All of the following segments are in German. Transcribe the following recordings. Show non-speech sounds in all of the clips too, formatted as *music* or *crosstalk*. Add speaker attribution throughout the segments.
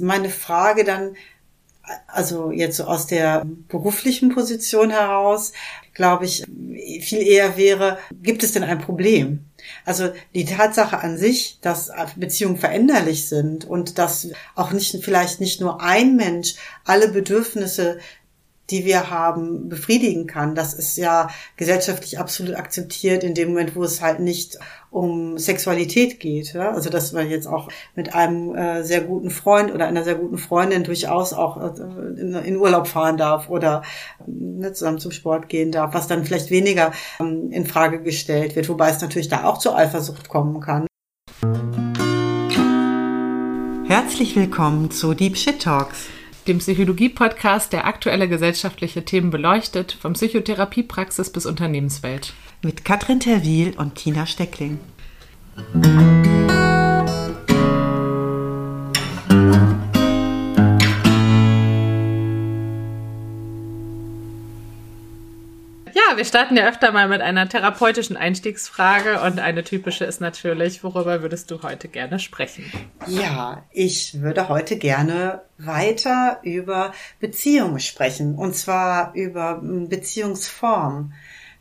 Speaker 1: Meine Frage dann, also jetzt so aus der beruflichen Position heraus, glaube ich, viel eher wäre, gibt es denn ein Problem? Also die Tatsache an sich, dass Beziehungen veränderlich sind und dass auch nicht, vielleicht nicht nur ein Mensch alle Bedürfnisse die wir haben, befriedigen kann. Das ist ja gesellschaftlich absolut akzeptiert in dem Moment, wo es halt nicht um Sexualität geht. Ja? Also dass man jetzt auch mit einem äh, sehr guten Freund oder einer sehr guten Freundin durchaus auch äh, in, in, Urlaub fahren darf oder äh, zusammen zum Sport gehen darf, was dann vielleicht weniger ähm, in Frage gestellt wird, wobei es natürlich da auch zur Eifersucht kommen kann. Herzlich willkommen zu Deep Shit Talks
Speaker 2: dem Psychologie-Podcast, der aktuelle gesellschaftliche Themen beleuchtet, von Psychotherapiepraxis bis Unternehmenswelt.
Speaker 1: Mit Katrin Terwil und Tina Steckling.
Speaker 2: Wir starten ja öfter mal mit einer therapeutischen Einstiegsfrage und eine typische ist natürlich, worüber würdest du heute gerne sprechen?
Speaker 1: Ja, ich würde heute gerne weiter über Beziehungen sprechen und zwar über Beziehungsform.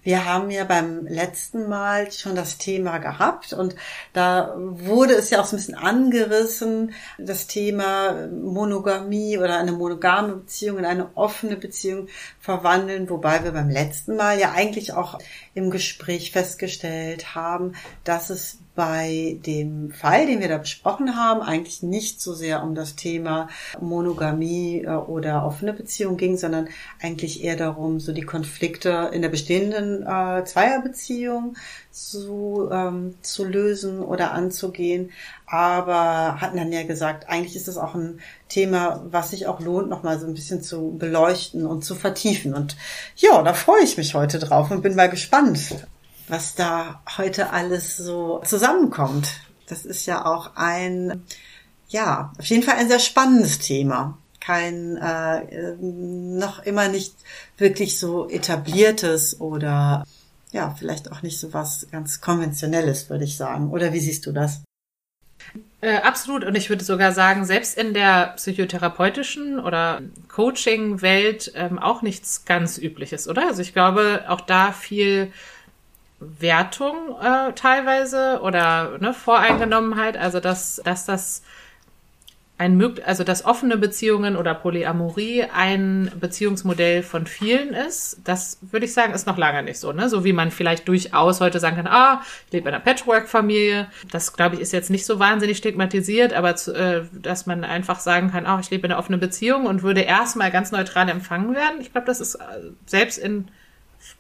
Speaker 1: Wir haben ja beim letzten Mal schon das Thema gehabt und da wurde es ja auch so ein bisschen angerissen, das Thema Monogamie oder eine monogame Beziehung in eine offene Beziehung verwandeln, wobei wir beim letzten Mal ja eigentlich auch im Gespräch festgestellt haben, dass es bei dem Fall, den wir da besprochen haben, eigentlich nicht so sehr um das Thema Monogamie äh, oder offene Beziehung ging, sondern eigentlich eher darum, so die Konflikte in der bestehenden äh, Zweierbeziehung zu, ähm, zu lösen oder anzugehen. Aber hatten dann ja gesagt, eigentlich ist das auch ein Thema, was sich auch lohnt, nochmal so ein bisschen zu beleuchten und zu vertiefen. Und ja, da freue ich mich heute drauf und bin mal gespannt, was da heute alles so zusammenkommt. Das ist ja auch ein, ja, auf jeden Fall ein sehr spannendes Thema. Kein äh, noch immer nicht wirklich so etabliertes oder ja, vielleicht auch nicht so was ganz konventionelles, würde ich sagen. Oder wie siehst du das?
Speaker 2: Äh, absolut. Und ich würde sogar sagen, selbst in der psychotherapeutischen oder Coaching-Welt ähm, auch nichts ganz Übliches, oder? Also ich glaube, auch da viel Wertung äh, teilweise oder ne, Voreingenommenheit, also dass, dass das ein also dass offene Beziehungen oder Polyamorie ein Beziehungsmodell von vielen ist, das würde ich sagen, ist noch lange nicht so, ne? So wie man vielleicht durchaus heute sagen kann, ah, ich lebe in einer Patchwork-Familie. Das, glaube ich, ist jetzt nicht so wahnsinnig stigmatisiert, aber zu, äh, dass man einfach sagen kann, ah, ich lebe in einer offenen Beziehung und würde erstmal ganz neutral empfangen werden. Ich glaube, das ist äh, selbst in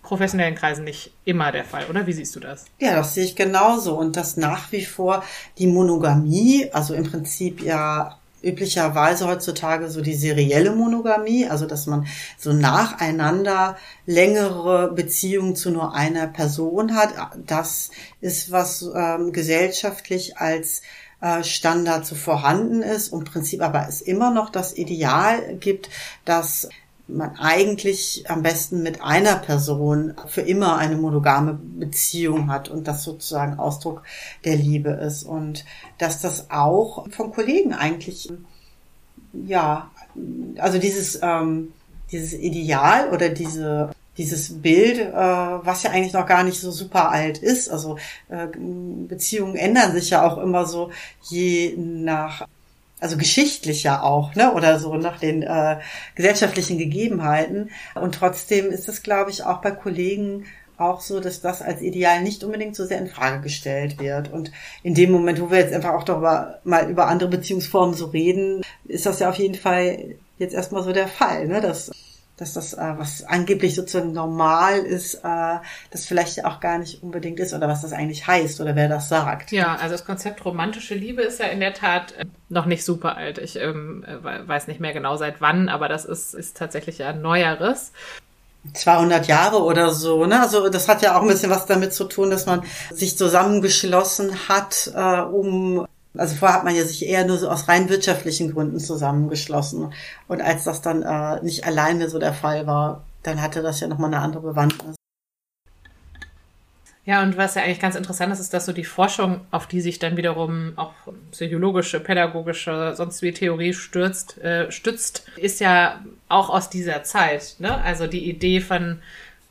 Speaker 2: professionellen Kreisen nicht immer der Fall, oder? Wie siehst du das?
Speaker 1: Ja, das sehe ich genauso. Und dass nach wie vor die Monogamie, also im Prinzip ja üblicherweise heutzutage so die serielle Monogamie, also dass man so nacheinander längere Beziehungen zu nur einer Person hat, das ist was ähm, gesellschaftlich als äh, Standard so vorhanden ist und Prinzip aber es immer noch das Ideal gibt, dass man eigentlich am besten mit einer Person für immer eine monogame Beziehung hat und das sozusagen Ausdruck der Liebe ist und dass das auch von Kollegen eigentlich ja also dieses ähm, dieses Ideal oder diese dieses Bild, äh, was ja eigentlich noch gar nicht so super alt ist. Also äh, Beziehungen ändern sich ja auch immer so je nach also geschichtlich ja auch, ne, oder so nach den äh, gesellschaftlichen Gegebenheiten. Und trotzdem ist es, glaube ich, auch bei Kollegen auch so, dass das als Ideal nicht unbedingt so sehr in Frage gestellt wird. Und in dem Moment, wo wir jetzt einfach auch darüber mal über andere Beziehungsformen so reden, ist das ja auf jeden Fall jetzt erstmal so der Fall, ne, dass dass das, äh, was angeblich sozusagen normal ist, äh, das vielleicht auch gar nicht unbedingt ist oder was das eigentlich heißt oder wer das sagt.
Speaker 2: Ja, also das Konzept romantische Liebe ist ja in der Tat äh, noch nicht super alt. Ich ähm, äh, weiß nicht mehr genau seit wann, aber das ist, ist tatsächlich ein neueres.
Speaker 1: 200 Jahre oder so, ne? Also das hat ja auch ein bisschen was damit zu tun, dass man sich zusammengeschlossen hat, äh, um also vorher hat man ja sich eher nur so aus rein wirtschaftlichen Gründen zusammengeschlossen. Und als das dann äh, nicht alleine so der Fall war, dann hatte das ja nochmal eine andere Bewandtnis.
Speaker 2: Ja, und was ja eigentlich ganz interessant ist, ist, dass so die Forschung, auf die sich dann wiederum auch psychologische, pädagogische, sonst wie Theorie stürzt, äh, stützt, ist ja auch aus dieser Zeit. Ne? Also die Idee von,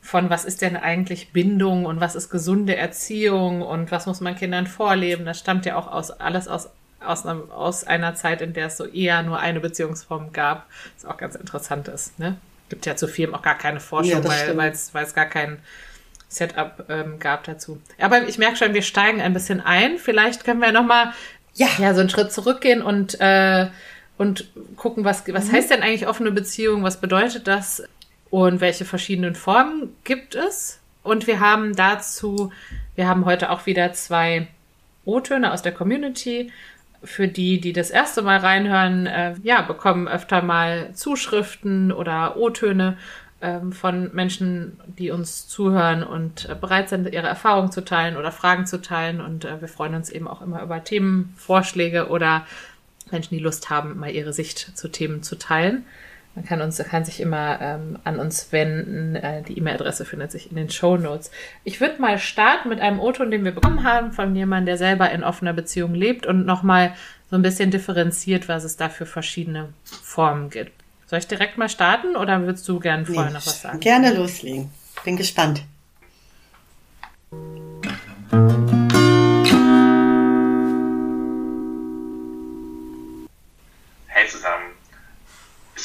Speaker 2: von was ist denn eigentlich Bindung und was ist gesunde Erziehung und was muss man Kindern vorleben, das stammt ja auch aus alles aus aus, einem, aus einer Zeit, in der es so eher nur eine Beziehungsform gab, was auch ganz interessant ist. Ne? Gibt ja zu vielem auch gar keine Forschung, ja, weil es gar kein Setup ähm, gab dazu. Aber ich merke schon, wir steigen ein bisschen ein. Vielleicht können wir nochmal ja. ja, so einen Schritt zurückgehen und, äh, und gucken, was, was mhm. heißt denn eigentlich offene Beziehung, was bedeutet das und welche verschiedenen Formen gibt es. Und wir haben dazu, wir haben heute auch wieder zwei O-Töne aus der Community für die, die das erste Mal reinhören, äh, ja, bekommen öfter mal Zuschriften oder O-Töne ähm, von Menschen, die uns zuhören und äh, bereit sind, ihre Erfahrungen zu teilen oder Fragen zu teilen. Und äh, wir freuen uns eben auch immer über Themenvorschläge oder Menschen, die Lust haben, mal ihre Sicht zu Themen zu teilen. Man kann uns, kann sich immer ähm, an uns wenden. Äh, die E-Mail-Adresse findet sich in den Show Notes. Ich würde mal starten mit einem O-Ton, den wir bekommen haben von jemandem, der selber in offener Beziehung lebt und nochmal so ein bisschen differenziert, was es da für verschiedene Formen gibt. Soll ich direkt mal starten oder würdest du gerne vorher nee, noch was sagen?
Speaker 1: Gerne loslegen. Bin gespannt.
Speaker 3: Hey zusammen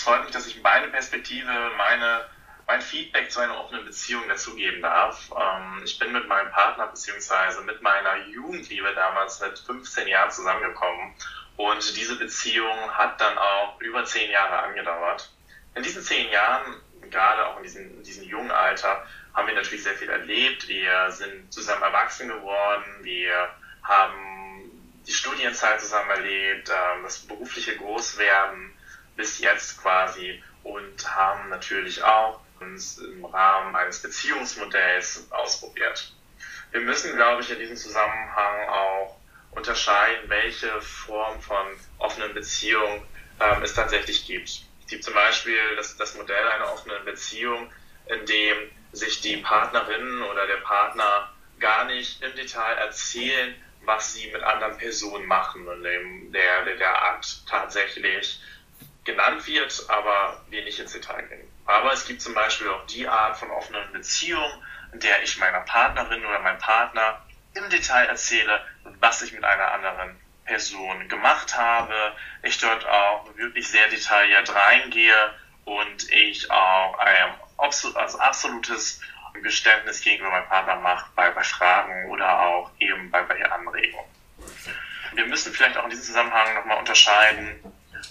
Speaker 3: freut mich, dass ich meine Perspektive, meine, mein Feedback zu einer offenen Beziehung dazugeben darf. Ähm, ich bin mit meinem Partner bzw. mit meiner Jugendliebe damals mit 15 Jahren zusammengekommen und diese Beziehung hat dann auch über zehn Jahre angedauert. In diesen zehn Jahren, gerade auch in diesem, in diesem jungen Alter, haben wir natürlich sehr viel erlebt. Wir sind zusammen erwachsen geworden. Wir haben die Studienzeit zusammen erlebt, ähm, das berufliche Großwerden bis jetzt quasi und haben natürlich auch uns im Rahmen eines Beziehungsmodells ausprobiert. Wir müssen, glaube ich, in diesem Zusammenhang auch unterscheiden, welche Form von offenen Beziehung ähm, es tatsächlich gibt. Es gibt zum Beispiel das, das Modell einer offenen Beziehung, in dem sich die Partnerin oder der Partner gar nicht im Detail erzählen, was sie mit anderen Personen machen, in dem der, der Akt tatsächlich genannt wird, aber wir nicht ins Detail gehen. Aber es gibt zum Beispiel auch die Art von offenen Beziehung, in der ich meiner Partnerin oder meinem Partner im Detail erzähle, was ich mit einer anderen Person gemacht habe, ich dort auch wirklich sehr detailliert reingehe und ich auch ein also absolutes Geständnis gegenüber meinem Partner mache bei, bei Fragen oder auch eben bei, bei Anregungen. Wir müssen vielleicht auch in diesem Zusammenhang nochmal unterscheiden,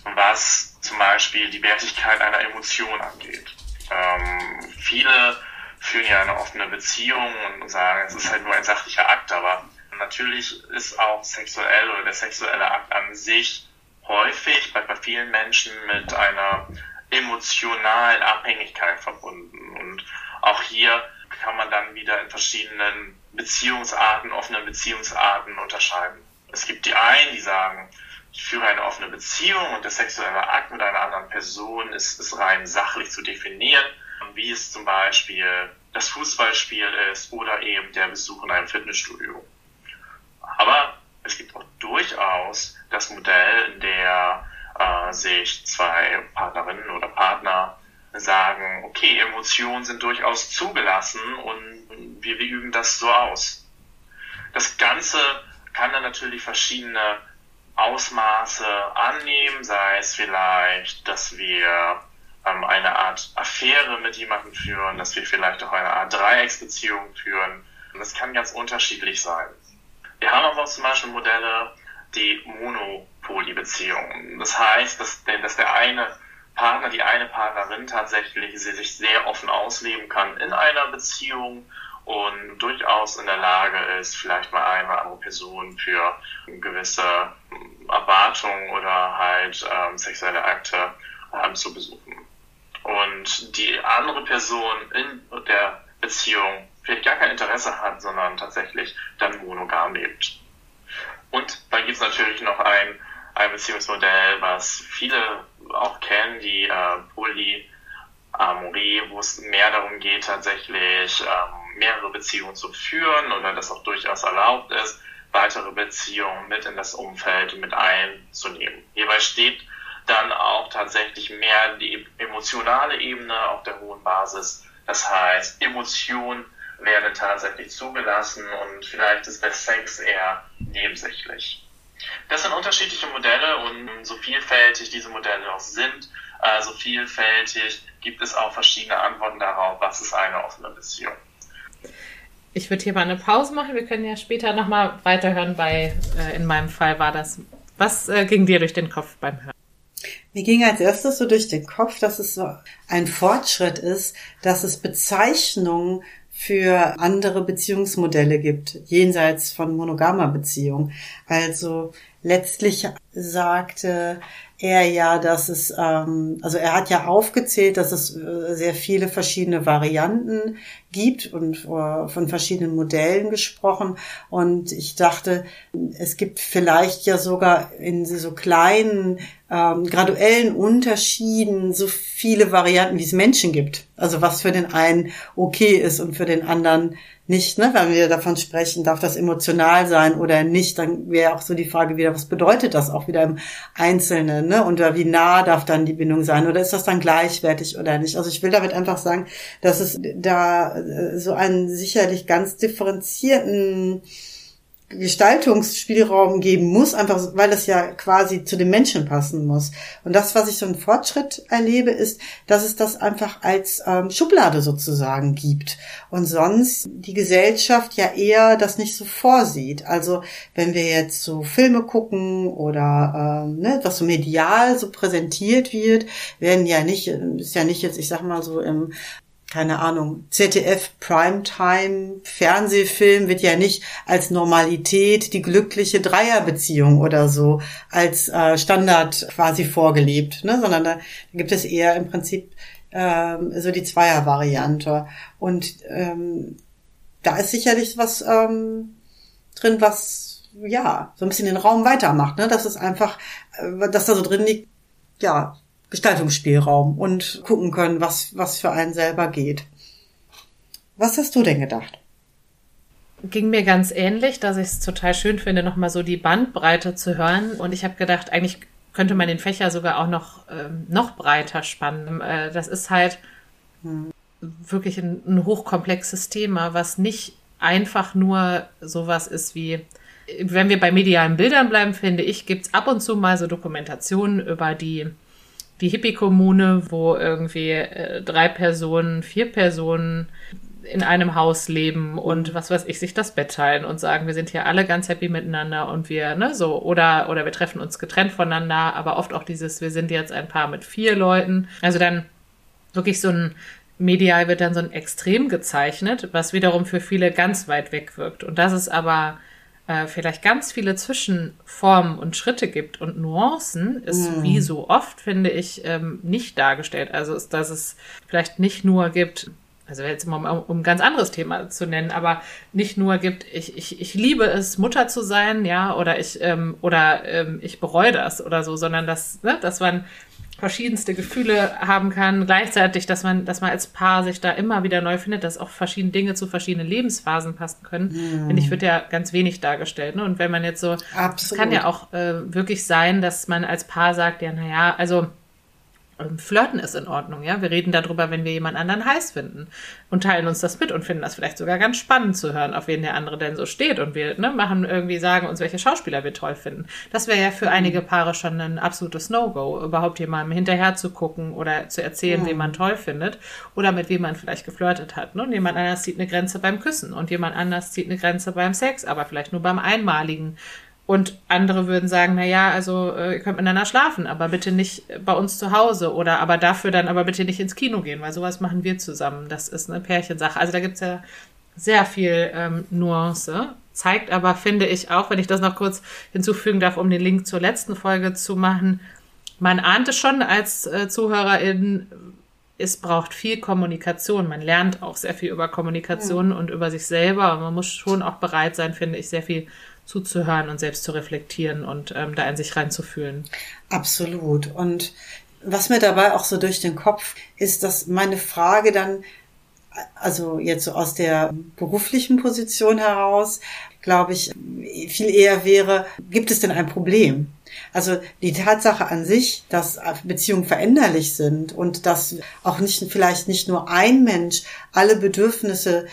Speaker 3: was zum Beispiel die Wertigkeit einer Emotion angeht. Ähm, viele führen ja eine offene Beziehung und sagen, es ist halt nur ein sachlicher Akt, aber natürlich ist auch sexuell oder der sexuelle Akt an sich häufig bei, bei vielen Menschen mit einer emotionalen Abhängigkeit verbunden. Und auch hier kann man dann wieder in verschiedenen Beziehungsarten, offenen Beziehungsarten unterscheiden. Es gibt die einen, die sagen, ich führe eine offene Beziehung und der sexuelle Akt mit einer anderen Person ist, ist rein sachlich zu definieren, wie es zum Beispiel das Fußballspiel ist oder eben der Besuch in einem Fitnessstudio. Aber es gibt auch durchaus das Modell, in der äh, sich zwei Partnerinnen oder Partner sagen, okay, Emotionen sind durchaus zugelassen und wir, wir üben das so aus. Das Ganze kann dann natürlich verschiedene Ausmaße annehmen, sei es vielleicht, dass wir ähm, eine Art Affäre mit jemandem führen, dass wir vielleicht auch eine Art Dreiecksbeziehung führen. Und das kann ganz unterschiedlich sein. Wir haben aber auch zum Beispiel Modelle, die Monopoly-Beziehungen. Das heißt, dass, dass der eine Partner, die eine Partnerin tatsächlich sich sehr offen ausleben kann in einer Beziehung und durchaus in der Lage ist, vielleicht mal eine oder andere Person für gewisse Erwartungen oder halt ähm, sexuelle Akte ähm, zu besuchen. Und die andere Person in der Beziehung vielleicht gar kein Interesse hat, sondern tatsächlich dann monogam lebt. Und dann gibt es natürlich noch ein, ein Beziehungsmodell, was viele auch kennen, die äh, Polyamorie, wo es mehr darum geht, tatsächlich ähm, mehrere Beziehungen zu führen oder das auch durchaus erlaubt ist, weitere Beziehungen mit in das Umfeld mit einzunehmen. Hierbei steht dann auch tatsächlich mehr die emotionale Ebene auf der hohen Basis. Das heißt, Emotionen werden tatsächlich zugelassen und vielleicht ist der Sex eher nebensächlich. Das sind unterschiedliche Modelle und so vielfältig diese Modelle auch sind, äh, so vielfältig gibt es auch verschiedene Antworten darauf, was ist eine offene Beziehung.
Speaker 2: Ich würde hier mal eine Pause machen. Wir können ja später nochmal weiterhören. Bei, äh, in meinem Fall war das. Was äh, ging dir durch den Kopf beim Hören?
Speaker 1: Mir ging als erstes so durch den Kopf, dass es so ein Fortschritt ist, dass es Bezeichnungen für andere Beziehungsmodelle gibt, jenseits von monogamer Beziehung. Also letztlich sagte er ja, dass es, ähm, also er hat ja aufgezählt, dass es äh, sehr viele verschiedene Varianten gibt und von verschiedenen Modellen gesprochen. Und ich dachte, es gibt vielleicht ja sogar in so kleinen ähm, graduellen Unterschieden so viele Varianten, wie es Menschen gibt. Also was für den einen okay ist und für den anderen nicht, ne? Wenn wir davon sprechen, darf das emotional sein oder nicht, dann wäre auch so die Frage wieder, was bedeutet das auch wieder im Einzelnen, ne? Und wie nah darf dann die Bindung sein oder ist das dann gleichwertig oder nicht? Also ich will damit einfach sagen, dass es da so einen sicherlich ganz differenzierten Gestaltungsspielraum geben muss, einfach weil es ja quasi zu den Menschen passen muss. Und das, was ich so einen Fortschritt erlebe, ist, dass es das einfach als ähm, Schublade sozusagen gibt. Und sonst die Gesellschaft ja eher das nicht so vorsieht. Also wenn wir jetzt so Filme gucken oder ähm, ne, was so medial so präsentiert wird, werden ja nicht, ist ja nicht jetzt, ich sag mal so im keine Ahnung, ZDF Primetime Fernsehfilm wird ja nicht als Normalität die glückliche Dreierbeziehung oder so als äh, Standard quasi vorgelebt, ne? sondern da gibt es eher im Prinzip ähm, so die Zweiervariante. Und ähm, da ist sicherlich was ähm, drin, was ja so ein bisschen den Raum weitermacht, ne? dass es einfach, äh, dass da so drin liegt, ja, Gestaltungsspielraum und gucken können, was, was für einen selber geht. Was hast du denn gedacht?
Speaker 2: Ging mir ganz ähnlich, dass ich es total schön finde, nochmal so die Bandbreite zu hören. Und ich habe gedacht, eigentlich könnte man den Fächer sogar auch noch, ähm, noch breiter spannen. Äh, das ist halt hm. wirklich ein, ein hochkomplexes Thema, was nicht einfach nur sowas ist wie, wenn wir bei medialen Bildern bleiben, finde ich, gibt's ab und zu mal so Dokumentationen über die die Hippie-Kommune, wo irgendwie äh, drei Personen, vier Personen in einem Haus leben und was weiß ich, sich das Bett teilen und sagen, wir sind hier alle ganz happy miteinander und wir, ne, so, oder, oder wir treffen uns getrennt voneinander, aber oft auch dieses, wir sind jetzt ein Paar mit vier Leuten. Also dann wirklich so ein, medial wird dann so ein Extrem gezeichnet, was wiederum für viele ganz weit weg wirkt. Und das ist aber äh, vielleicht ganz viele Zwischenformen und Schritte gibt und Nuancen, ist mm. wie so oft, finde ich, ähm, nicht dargestellt. Also, ist, dass es vielleicht nicht nur gibt, also jetzt mal um, um ein ganz anderes Thema zu nennen, aber nicht nur gibt, ich, ich, ich liebe es, Mutter zu sein, ja, oder ich, ähm, oder ähm, ich bereue das oder so, sondern dass, ne, dass man verschiedenste Gefühle haben kann, gleichzeitig, dass man, dass man als Paar sich da immer wieder neu findet, dass auch verschiedene Dinge zu verschiedenen Lebensphasen passen können, mm. finde ich, wird ja ganz wenig dargestellt. Ne? Und wenn man jetzt so, es kann ja auch äh, wirklich sein, dass man als Paar sagt, ja, naja, also Flirten ist in Ordnung, ja. Wir reden darüber, wenn wir jemand anderen heiß finden und teilen uns das mit und finden das vielleicht sogar ganz spannend zu hören, auf wen der andere denn so steht und wir ne, machen irgendwie sagen uns, welche Schauspieler wir toll finden. Das wäre ja für mhm. einige Paare schon ein absolutes No-Go, überhaupt jemandem hinterher zu gucken oder zu erzählen, mhm. wen man toll findet oder mit wem man vielleicht geflirtet hat. Ne? Und jemand anders zieht eine Grenze beim Küssen und jemand anders zieht eine Grenze beim Sex, aber vielleicht nur beim einmaligen und andere würden sagen, na ja, also äh, ihr könnt miteinander schlafen, aber bitte nicht bei uns zu Hause oder aber dafür dann aber bitte nicht ins Kino gehen, weil sowas machen wir zusammen. Das ist eine Pärchensache. Also da gibt's ja sehr viel ähm, Nuance. Zeigt aber, finde ich auch, wenn ich das noch kurz hinzufügen darf, um den Link zur letzten Folge zu machen, man ahnt es schon als äh, Zuhörerin, es braucht viel Kommunikation. Man lernt auch sehr viel über Kommunikation ja. und über sich selber. Und man muss schon auch bereit sein, finde ich, sehr viel zuzuhören und selbst zu reflektieren und ähm, da in sich reinzufühlen.
Speaker 1: Absolut. Und was mir dabei auch so durch den Kopf ist, dass meine Frage dann also jetzt so aus der beruflichen Position heraus, glaube ich, viel eher wäre, gibt es denn ein Problem? Also die Tatsache an sich, dass Beziehungen veränderlich sind und dass auch nicht, vielleicht nicht nur ein Mensch alle Bedürfnisse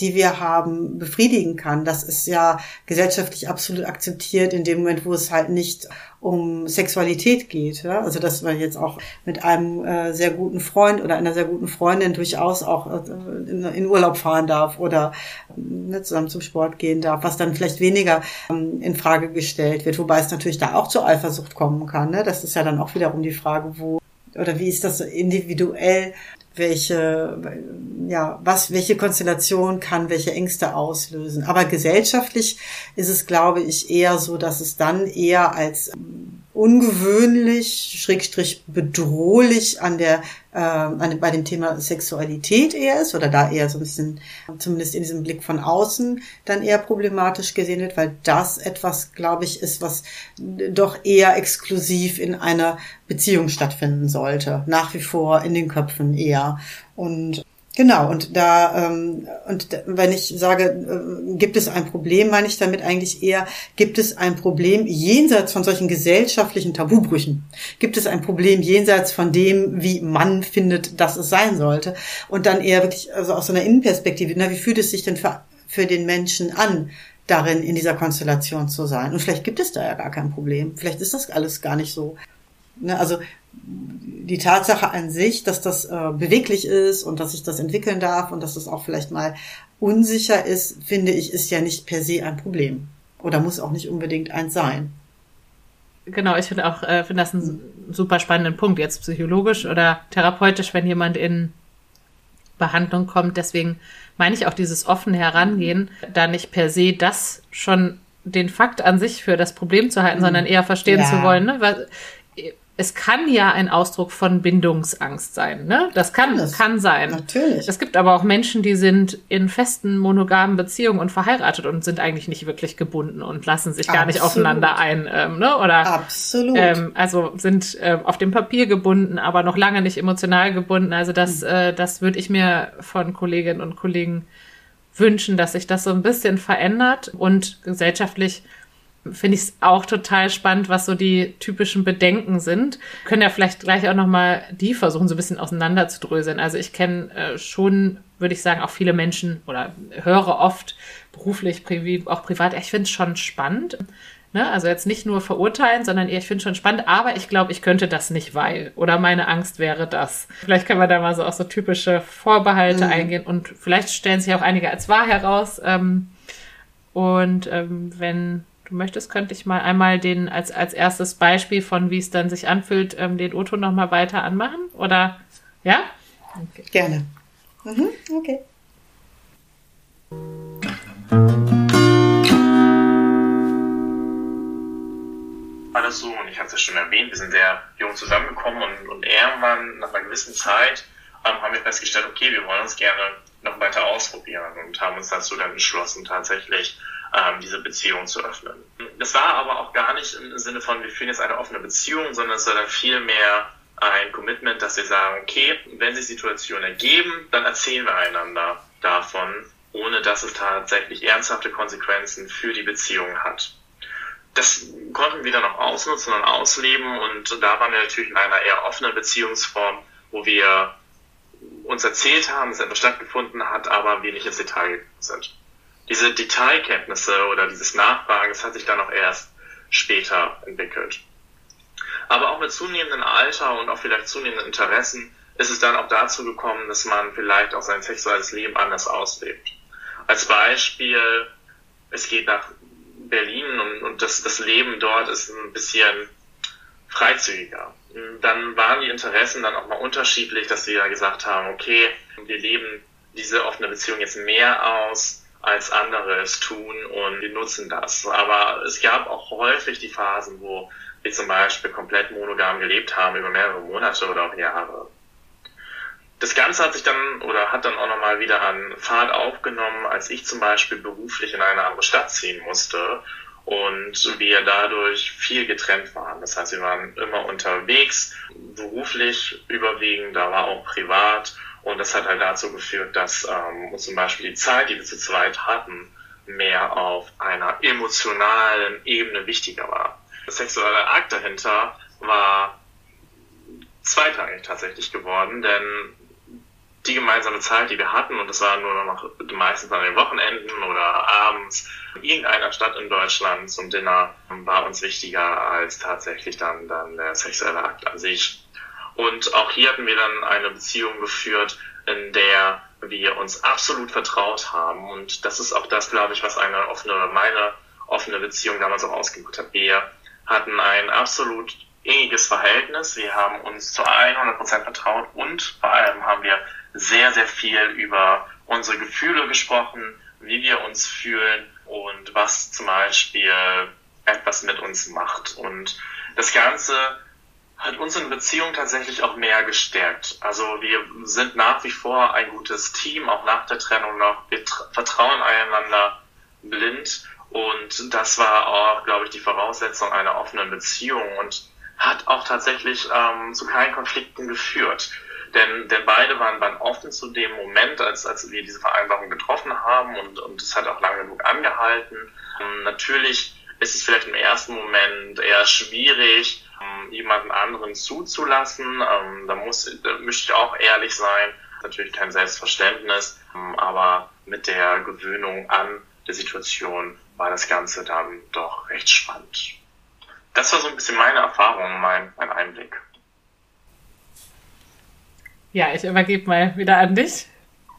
Speaker 1: die wir haben, befriedigen kann. Das ist ja gesellschaftlich absolut akzeptiert in dem Moment, wo es halt nicht um Sexualität geht. Ja? Also dass man jetzt auch mit einem äh, sehr guten Freund oder einer sehr guten Freundin durchaus auch äh, in, in, Urlaub fahren darf oder äh, zusammen zum Sport gehen darf, was dann vielleicht weniger ähm, in Frage gestellt wird. Wobei es natürlich da auch zur Eifersucht kommen kann. Ne? Das ist ja dann auch wiederum die Frage, wo oder wie ist das individuell welche, ja, was, welche Konstellation kann welche Ängste auslösen. Aber gesellschaftlich ist es, glaube ich, eher so, dass es dann eher als ungewöhnlich, schrägstrich bedrohlich an der, äh, an, bei dem Thema Sexualität eher ist oder da eher so ein bisschen, zumindest in diesem Blick von außen, dann eher problematisch gesehen wird, weil das etwas, glaube ich, ist, was doch eher exklusiv in einer Beziehung stattfinden sollte. Nach wie vor in den Köpfen eher. Und Genau, und da, ähm, und wenn ich sage, äh, gibt es ein Problem, meine ich damit eigentlich eher, gibt es ein Problem jenseits von solchen gesellschaftlichen Tabubrüchen? Gibt es ein Problem jenseits von dem, wie man findet, dass es sein sollte? Und dann eher wirklich, also aus so einer Innenperspektive, na, wie fühlt es sich denn für, für den Menschen an, darin in dieser Konstellation zu sein? Und vielleicht gibt es da ja gar kein Problem. Vielleicht ist das alles gar nicht so. Ne, also die Tatsache an sich, dass das äh, beweglich ist und dass sich das entwickeln darf und dass das auch vielleicht mal unsicher ist, finde ich, ist ja nicht per se ein Problem. Oder muss auch nicht unbedingt eins sein.
Speaker 2: Genau, ich finde auch, äh, finde das einen super spannenden Punkt, jetzt psychologisch oder therapeutisch, wenn jemand in Behandlung kommt. Deswegen meine ich auch dieses offene Herangehen, da nicht per se das schon den Fakt an sich für das Problem zu halten, mhm. sondern eher verstehen ja. zu wollen. Ne? Es kann ja ein Ausdruck von Bindungsangst sein, ne? Das kann, Alles. kann sein.
Speaker 1: Natürlich.
Speaker 2: Es gibt aber auch Menschen, die sind in festen monogamen Beziehungen und verheiratet und sind eigentlich nicht wirklich gebunden und lassen sich gar Absolut. nicht aufeinander ein, ähm, ne? Oder
Speaker 1: Absolut.
Speaker 2: Ähm, also sind äh, auf dem Papier gebunden, aber noch lange nicht emotional gebunden. Also das, mhm. äh, das würde ich mir von Kolleginnen und Kollegen wünschen, dass sich das so ein bisschen verändert und gesellschaftlich finde ich es auch total spannend, was so die typischen Bedenken sind. Wir können ja vielleicht gleich auch nochmal die versuchen, so ein bisschen auseinanderzudröseln. Also ich kenne äh, schon, würde ich sagen, auch viele Menschen oder höre oft beruflich, priv auch privat. Ich finde es schon spannend. Ne? Also jetzt nicht nur verurteilen, sondern eher, ich finde es schon spannend, aber ich glaube, ich könnte das nicht, weil. Oder meine Angst wäre das. Vielleicht können wir da mal so auch so typische Vorbehalte mhm. eingehen und vielleicht stellen sich auch einige als wahr heraus. Ähm, und ähm, wenn du möchtest, könnte ich mal einmal den als, als erstes Beispiel von wie es dann sich anfühlt, ähm, den Otto noch mal weiter anmachen? Oder ja?
Speaker 1: Okay. Gerne. Mhm, okay.
Speaker 3: Alles so, und ich hatte es schon erwähnt, wir sind sehr jung zusammengekommen und, und irgendwann nach einer gewissen Zeit ähm, haben wir festgestellt, okay, wir wollen uns gerne noch weiter ausprobieren und haben uns dazu dann entschlossen, tatsächlich ähm, diese Beziehung zu öffnen. Das war aber auch gar nicht im Sinne von, wir führen jetzt eine offene Beziehung, sondern es war dann vielmehr ein Commitment, dass wir sagen, okay, wenn sich Situationen ergeben, dann erzählen wir einander davon, ohne dass es tatsächlich ernsthafte Konsequenzen für die Beziehung hat. Das konnten wir dann auch ausnutzen und ausleben und da waren wir natürlich in einer eher offenen Beziehungsform, wo wir uns erzählt haben, dass etwas stattgefunden hat, aber wir nicht ins Detail sind diese Detailkenntnisse oder dieses Nachfragen, das hat sich dann auch erst später entwickelt. Aber auch mit zunehmendem Alter und auch vielleicht zunehmenden Interessen ist es dann auch dazu gekommen, dass man vielleicht auch sein sexuelles Leben anders auslebt. Als Beispiel, es geht nach Berlin und, und das, das Leben dort ist ein bisschen freizügiger. Dann waren die Interessen dann auch mal unterschiedlich, dass wir gesagt haben, okay, wir leben diese offene Beziehung jetzt mehr aus, als andere es tun und wir nutzen das. Aber es gab auch häufig die Phasen, wo wir zum Beispiel komplett monogam gelebt haben über mehrere Monate oder auch Jahre. Das Ganze hat sich dann oder hat dann auch nochmal wieder an Fahrt aufgenommen, als ich zum Beispiel beruflich in eine andere Stadt ziehen musste und wir dadurch viel getrennt waren. Das heißt, wir waren immer unterwegs, beruflich überwiegend, da war auch privat Und das hat halt dazu geführt, dass ähm, zum Beispiel die Zeit, die wir zu zweit hatten, mehr auf einer emotionalen Ebene wichtiger war. Der sexuelle Akt dahinter war zweitrangig tatsächlich geworden, denn die gemeinsame Zeit, die wir hatten, und das war nur noch meistens an den Wochenenden oder abends in irgendeiner Stadt in Deutschland zum Dinner, war uns wichtiger als tatsächlich dann, dann der sexuelle Akt an sich. Und auch hier hatten wir dann eine Beziehung geführt, in der wir uns absolut vertraut haben. Und das ist auch das, glaube ich, was eine offene, meine offene Beziehung damals auch ausgemacht hat. Wir hatten ein absolut inniges Verhältnis. Wir haben uns zu 100 Prozent vertraut und vor allem haben wir sehr, sehr viel über unsere Gefühle gesprochen, wie wir uns fühlen und was zum Beispiel etwas mit uns macht. Und das Ganze hat unsere Beziehung tatsächlich auch mehr gestärkt. Also wir sind nach wie vor ein gutes Team, auch nach der Trennung noch. Wir vertrauen einander blind und das war auch, glaube ich, die Voraussetzung einer offenen Beziehung und hat auch tatsächlich ähm, zu keinen Konflikten geführt. Denn, denn beide waren dann offen zu dem Moment, als, als wir diese Vereinbarung getroffen haben und, und es hat auch lange genug angehalten. Ähm, natürlich ist es vielleicht im ersten Moment eher schwierig, ähm, jemanden anderen zuzulassen. Ähm, da muss, da möchte ich auch ehrlich sein. Natürlich kein Selbstverständnis, ähm, aber mit der Gewöhnung an der Situation war das Ganze dann doch recht spannend. Das war so ein bisschen meine Erfahrung, mein, mein Einblick.
Speaker 2: Ja, ich übergebe mal wieder an dich.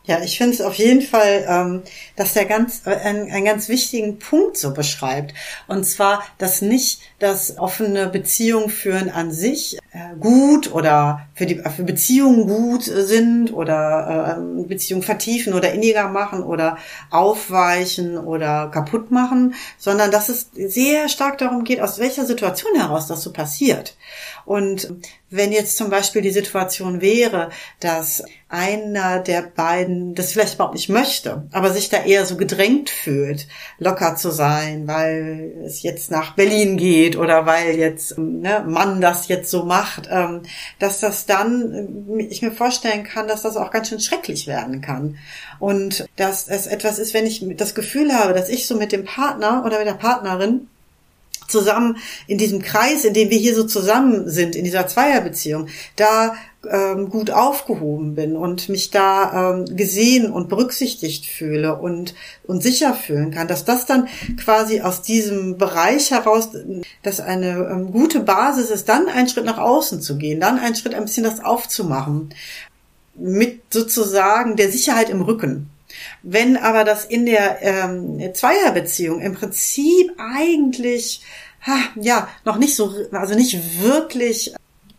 Speaker 1: Ja, ich finde es auf jeden Fall, ähm, dass der ganz äh, einen, einen ganz wichtigen Punkt so beschreibt. Und zwar, dass nicht das offene Beziehung führen an sich äh, gut oder für die für Beziehungen gut sind oder äh, Beziehungen vertiefen oder inniger machen oder aufweichen oder kaputt machen, sondern dass es sehr stark darum geht, aus welcher Situation heraus das so passiert. Und wenn jetzt zum Beispiel die Situation wäre, dass einer der beiden das vielleicht überhaupt nicht möchte, aber sich da eher so gedrängt fühlt, locker zu sein, weil es jetzt nach Berlin geht oder weil jetzt ne, Mann das jetzt so macht, ähm, dass das dann, äh, ich mir vorstellen kann, dass das auch ganz schön schrecklich werden kann. Und dass es etwas ist, wenn ich das Gefühl habe, dass ich so mit dem Partner oder mit der Partnerin zusammen in diesem Kreis, in dem wir hier so zusammen sind, in dieser Zweierbeziehung, da ähm, gut aufgehoben bin und mich da ähm, gesehen und berücksichtigt fühle und, und sicher fühlen kann, dass das dann quasi aus diesem Bereich heraus, dass eine ähm, gute Basis ist, dann einen Schritt nach außen zu gehen, dann einen Schritt ein bisschen das aufzumachen, mit sozusagen der Sicherheit im Rücken. Wenn aber das in der ähm, Zweierbeziehung im Prinzip eigentlich ha, ja noch nicht so, also nicht wirklich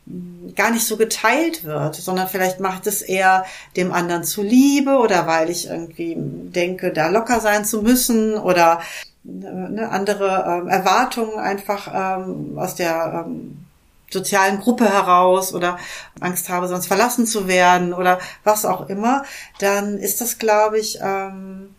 Speaker 1: hm, gar nicht so geteilt wird, sondern vielleicht macht es eher dem anderen zuliebe oder weil ich irgendwie denke, da locker sein zu müssen oder ne, andere ähm, Erwartungen einfach ähm, aus der ähm, sozialen Gruppe heraus oder Angst habe, sonst verlassen zu werden oder was auch immer, dann ist das, glaube ich, ähm,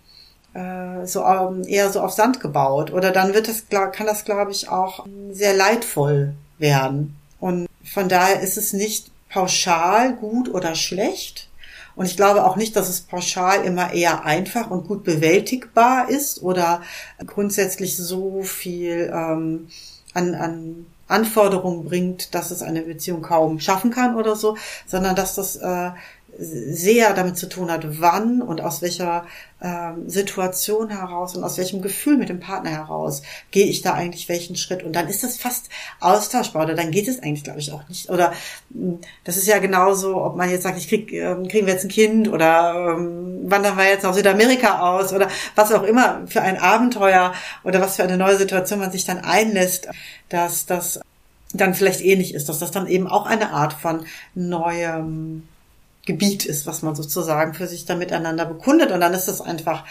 Speaker 1: äh, so ähm, eher so auf Sand gebaut. Oder dann wird das, kann das, glaube ich, auch sehr leidvoll werden. Und von daher ist es nicht pauschal gut oder schlecht. Und ich glaube auch nicht, dass es pauschal immer eher einfach und gut bewältigbar ist oder grundsätzlich so viel ähm, an, an Anforderungen bringt, dass es eine Beziehung kaum schaffen kann oder so, sondern dass das äh, sehr damit zu tun hat, wann und aus welcher ähm, Situation heraus und aus welchem Gefühl mit dem Partner heraus gehe ich da eigentlich welchen Schritt. Und dann ist das fast austauschbar oder dann geht es eigentlich, glaube ich, auch nicht. Oder hm, das ist ja genauso, ob man jetzt sagt, ich krieg, ähm, kriegen wir jetzt ein Kind oder ähm, wandern wir jetzt nach Südamerika aus oder was auch immer für ein Abenteuer oder was für eine neue Situation man sich dann einlässt, dass das dann vielleicht ähnlich ist, dass das dann eben auch eine Art von neuem Gebiet ist, was man sozusagen für sich da miteinander bekundet. Und dann ist es einfach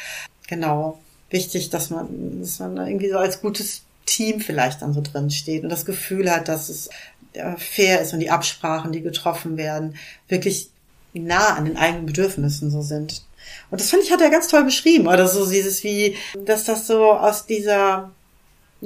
Speaker 1: genau wichtig, dass man, dass man irgendwie so als gutes Team vielleicht dann so drin steht und das Gefühl hat, dass es äh, fair ist und die Absprachen, die getroffen werden, wirklich nah an den eigenen Bedürfnissen so sind. Und das finde ich, hat er ganz toll beschrieben. Oder so dieses wie, dass das so aus dieser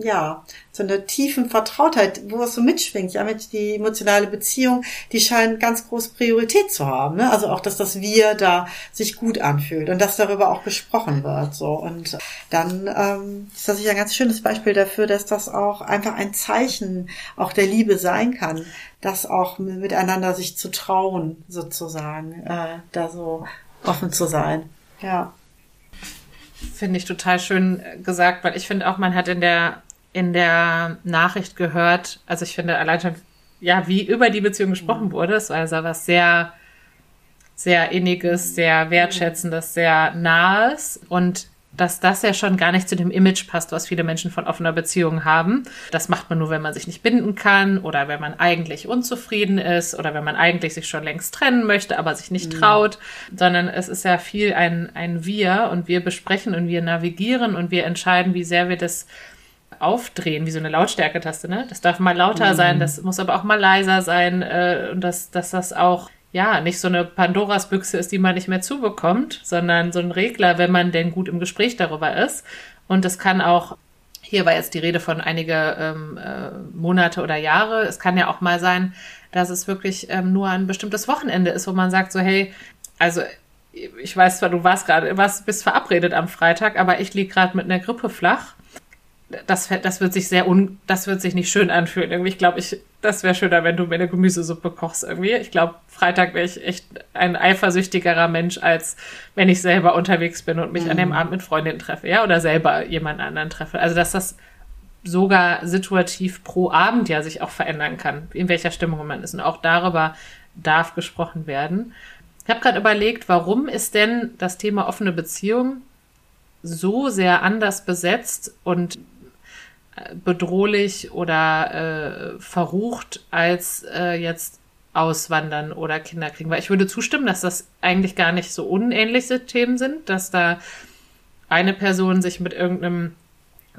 Speaker 1: ja, so einer tiefen Vertrautheit, wo es so mitschwingt. Ja, mit die emotionale Beziehung, die scheint ganz groß Priorität zu haben. Ne? Also auch, dass das Wir da sich gut anfühlt und dass darüber auch gesprochen wird. So und dann ähm, ist das sicher ein ganz schönes Beispiel dafür, dass das auch einfach ein Zeichen auch der Liebe sein kann, das auch miteinander sich zu trauen, sozusagen, äh, da so offen zu sein. Ja.
Speaker 2: Finde ich total schön gesagt, weil ich finde auch, man hat in der, in der Nachricht gehört, also ich finde allein schon, ja, wie über die Beziehung gesprochen mhm. wurde, es war also was sehr, sehr inniges, sehr wertschätzendes, sehr nahes und dass das ja schon gar nicht zu dem Image passt, was viele Menschen von offener Beziehung haben. Das macht man nur, wenn man sich nicht binden kann oder wenn man eigentlich unzufrieden ist oder wenn man eigentlich sich schon längst trennen möchte, aber sich nicht mhm. traut, sondern es ist ja viel ein, ein Wir und wir besprechen und wir navigieren und wir entscheiden, wie sehr wir das aufdrehen, wie so eine Lautstärketaste, ne? Das darf mal lauter mhm. sein, das muss aber auch mal leiser sein äh, und dass, dass das auch ja, nicht so eine Pandoras Büchse ist, die man nicht mehr zubekommt, sondern so ein Regler, wenn man denn gut im Gespräch darüber ist. Und es kann auch, hier war jetzt die Rede von einige ähm, äh, Monate oder Jahre. Es kann ja auch mal sein, dass es wirklich ähm, nur ein bestimmtes Wochenende ist, wo man sagt so, hey, also ich weiß zwar, du warst gerade, warst, bist verabredet am Freitag, aber ich lieg gerade mit einer Grippe flach das, das wird sich sehr un, das wird sich nicht schön anfühlen. Irgendwie, ich glaube, ich, das wäre schöner, wenn du mir eine Gemüsesuppe kochst irgendwie. Ich glaube, Freitag wäre ich echt ein eifersüchtigerer Mensch, als wenn ich selber unterwegs bin und mich mhm. an dem mhm. Abend mit Freundinnen treffe, ja, oder selber jemand anderen treffe. Also, dass das sogar situativ pro Abend ja sich auch verändern kann, in welcher Stimmung man ist. Und auch darüber darf gesprochen werden. Ich habe gerade überlegt, warum ist denn das Thema offene Beziehung so sehr anders besetzt und bedrohlich oder äh, verrucht als äh, jetzt auswandern oder Kinder kriegen. Weil ich würde zustimmen, dass das eigentlich gar nicht so unähnliche Themen sind, dass da eine Person sich mit irgendeinem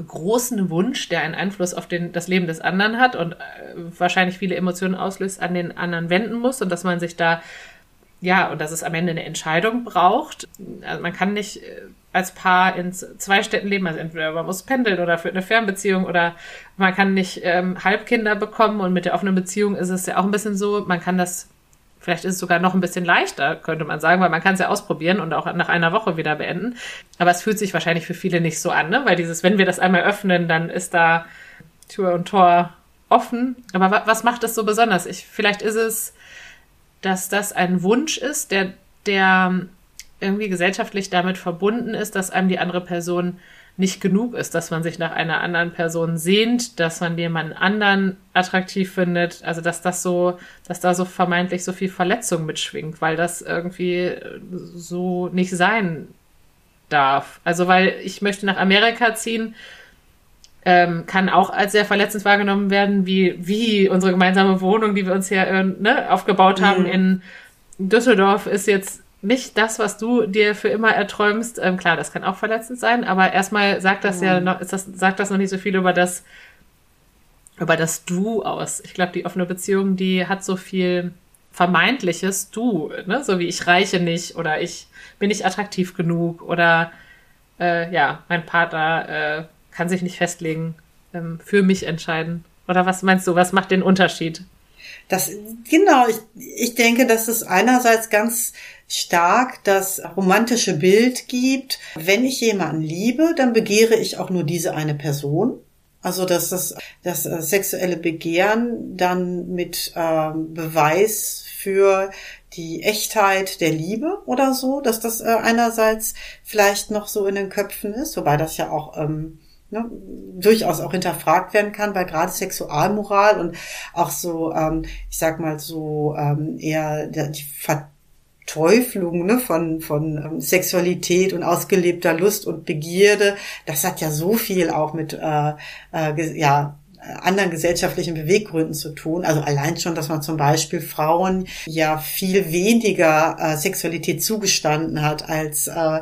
Speaker 2: großen Wunsch, der einen Einfluss auf den, das Leben des anderen hat und äh, wahrscheinlich viele Emotionen auslöst, an den anderen wenden muss und dass man sich da ja, und dass es am Ende eine Entscheidung braucht. Also man kann nicht äh, als Paar in zwei Städten leben, also entweder man muss pendeln oder für eine Fernbeziehung oder man kann nicht ähm, Halbkinder bekommen und mit der offenen Beziehung ist es ja auch ein bisschen so, man kann das, vielleicht ist es sogar noch ein bisschen leichter, könnte man sagen, weil man kann es ja ausprobieren und auch nach einer Woche wieder beenden. Aber es fühlt sich wahrscheinlich für viele nicht so an, ne? weil dieses, wenn wir das einmal öffnen, dann ist da Tür und Tor offen. Aber was macht das so besonders? Ich, vielleicht ist es, dass das ein Wunsch ist, der, der irgendwie gesellschaftlich damit verbunden ist, dass einem die andere Person nicht genug ist, dass man sich nach einer anderen Person sehnt, dass man jemanden anderen attraktiv findet, also dass das so, dass da so vermeintlich so viel Verletzung mitschwingt, weil das irgendwie so nicht sein darf. Also weil ich möchte nach Amerika ziehen, ähm, kann auch als sehr verletzend wahrgenommen werden, wie, wie unsere gemeinsame Wohnung, die wir uns hier äh, ne, aufgebaut haben mhm. in Düsseldorf, ist jetzt nicht das, was du dir für immer erträumst. Ähm, klar, das kann auch verletzend sein, aber erstmal sagt das mhm. ja noch, ist das, sagt das noch nicht so viel über das, über das Du aus. Ich glaube, die offene Beziehung, die hat so viel vermeintliches Du, ne? so wie ich reiche nicht oder ich bin nicht attraktiv genug oder äh, ja, mein Partner äh, kann sich nicht festlegen, ähm, für mich entscheiden. Oder was meinst du, was macht den Unterschied?
Speaker 1: Das, genau, ich, ich denke, dass es einerseits ganz stark das romantische Bild gibt. Wenn ich jemanden liebe, dann begehre ich auch nur diese eine Person. Also dass das, das äh, sexuelle Begehren dann mit ähm, Beweis für die Echtheit der Liebe oder so, dass das äh, einerseits vielleicht noch so in den Köpfen ist, wobei das ja auch ähm, ne, durchaus auch hinterfragt werden kann, weil gerade Sexualmoral und auch so, ähm, ich sag mal so ähm, eher die Verteuflung ne, von, von ähm, Sexualität und ausgelebter Lust und Begierde, das hat ja so viel auch mit äh, äh, ja, anderen gesellschaftlichen Beweggründen zu tun. Also allein schon, dass man zum Beispiel Frauen ja viel weniger äh, Sexualität zugestanden hat als äh,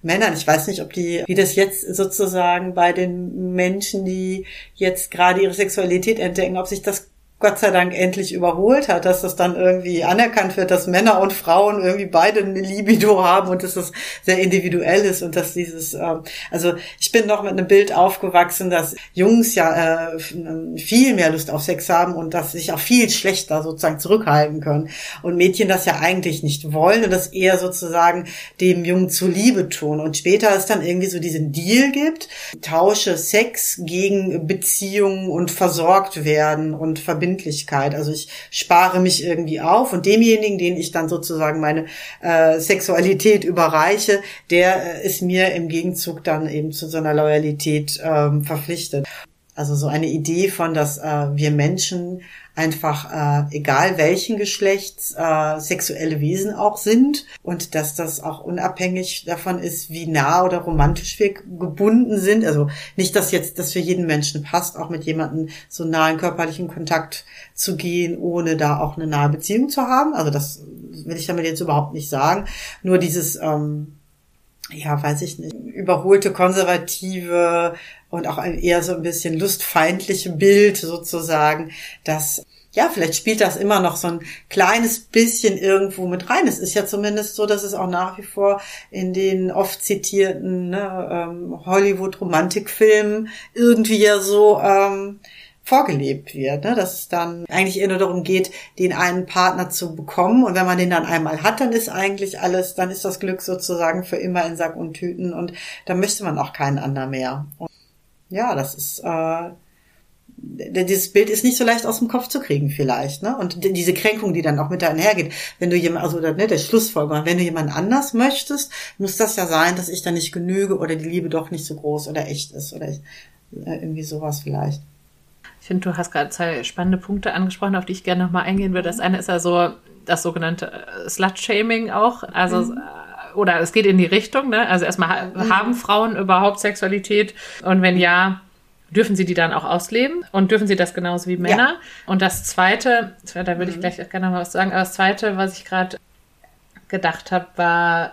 Speaker 1: Männern. Ich weiß nicht, ob die, wie das jetzt sozusagen bei den Menschen, die jetzt gerade ihre Sexualität entdecken, ob sich das Gott sei Dank endlich überholt hat, dass das dann irgendwie anerkannt wird, dass Männer und Frauen irgendwie beide eine Libido haben und dass das sehr individuell ist und dass dieses, äh, also ich bin noch mit einem Bild aufgewachsen, dass Jungs ja äh, viel mehr Lust auf Sex haben und dass sich auch viel schlechter sozusagen zurückhalten können und Mädchen das ja eigentlich nicht wollen und das eher sozusagen dem Jungen zuliebe tun. Und später es dann irgendwie so diesen Deal gibt, tausche Sex gegen Beziehungen und versorgt werden und Verbindungen Verbindlichkeit. Also ich spare mich irgendwie auf und demjenigen, den ich dann sozusagen meine äh, Sexualität überreiche, der äh, ist mir im Gegenzug dann eben zu so einer Loyalität ähm, verpflichtet. Also so eine Idee von, dass äh, wir Menschen einfach, äh, egal welchen Geschlechts, äh, sexuelle Wesen auch sind und dass das auch unabhängig davon ist, wie nah oder romantisch wir gebunden sind. Also nicht, dass jetzt das für jeden Menschen passt, auch mit jemandem so nahen körperlichen Kontakt zu gehen, ohne da auch eine nahe Beziehung zu haben. Also das will ich damit jetzt überhaupt nicht sagen. Nur dieses ähm, ja, weiß ich nicht, überholte konservative und auch ein eher so ein bisschen lustfeindliche Bild sozusagen, dass ja, vielleicht spielt das immer noch so ein kleines bisschen irgendwo mit rein. Es ist ja zumindest so, dass es auch nach wie vor in den oft zitierten ne, ähm, Hollywood-Romantikfilmen irgendwie ja so ähm, vorgelebt wird, ne? dass es dann eigentlich eher nur darum geht, den einen Partner zu bekommen und wenn man den dann einmal hat, dann ist eigentlich alles, dann ist das Glück sozusagen für immer in Sack und Tüten und dann möchte man auch keinen anderen mehr. Und ja, das ist äh, dieses Bild ist nicht so leicht aus dem Kopf zu kriegen vielleicht, ne? Und diese Kränkung, die dann auch mit einhergeht, wenn du jemand, also ne, der Schlussfolgerung, wenn du jemand anders möchtest, muss das ja sein, dass ich da nicht genüge oder die Liebe doch nicht so groß oder echt ist oder ich, äh, irgendwie sowas vielleicht.
Speaker 2: Ich finde, du hast gerade zwei spannende Punkte angesprochen, auf die ich gerne nochmal eingehen würde. Das eine ist ja so das sogenannte äh, Slut-Shaming auch, also mhm äh, oder es geht in die Richtung, ne? Also erstmal mhm. haben Frauen überhaupt Sexualität und wenn ja, dürfen sie die dann auch ausleben und dürfen sie das genauso wie Männer. Ja. Und das Zweite, da würde ich mhm. gleich gerne noch mal was sagen, aber das Zweite, was ich gerade gedacht habe, war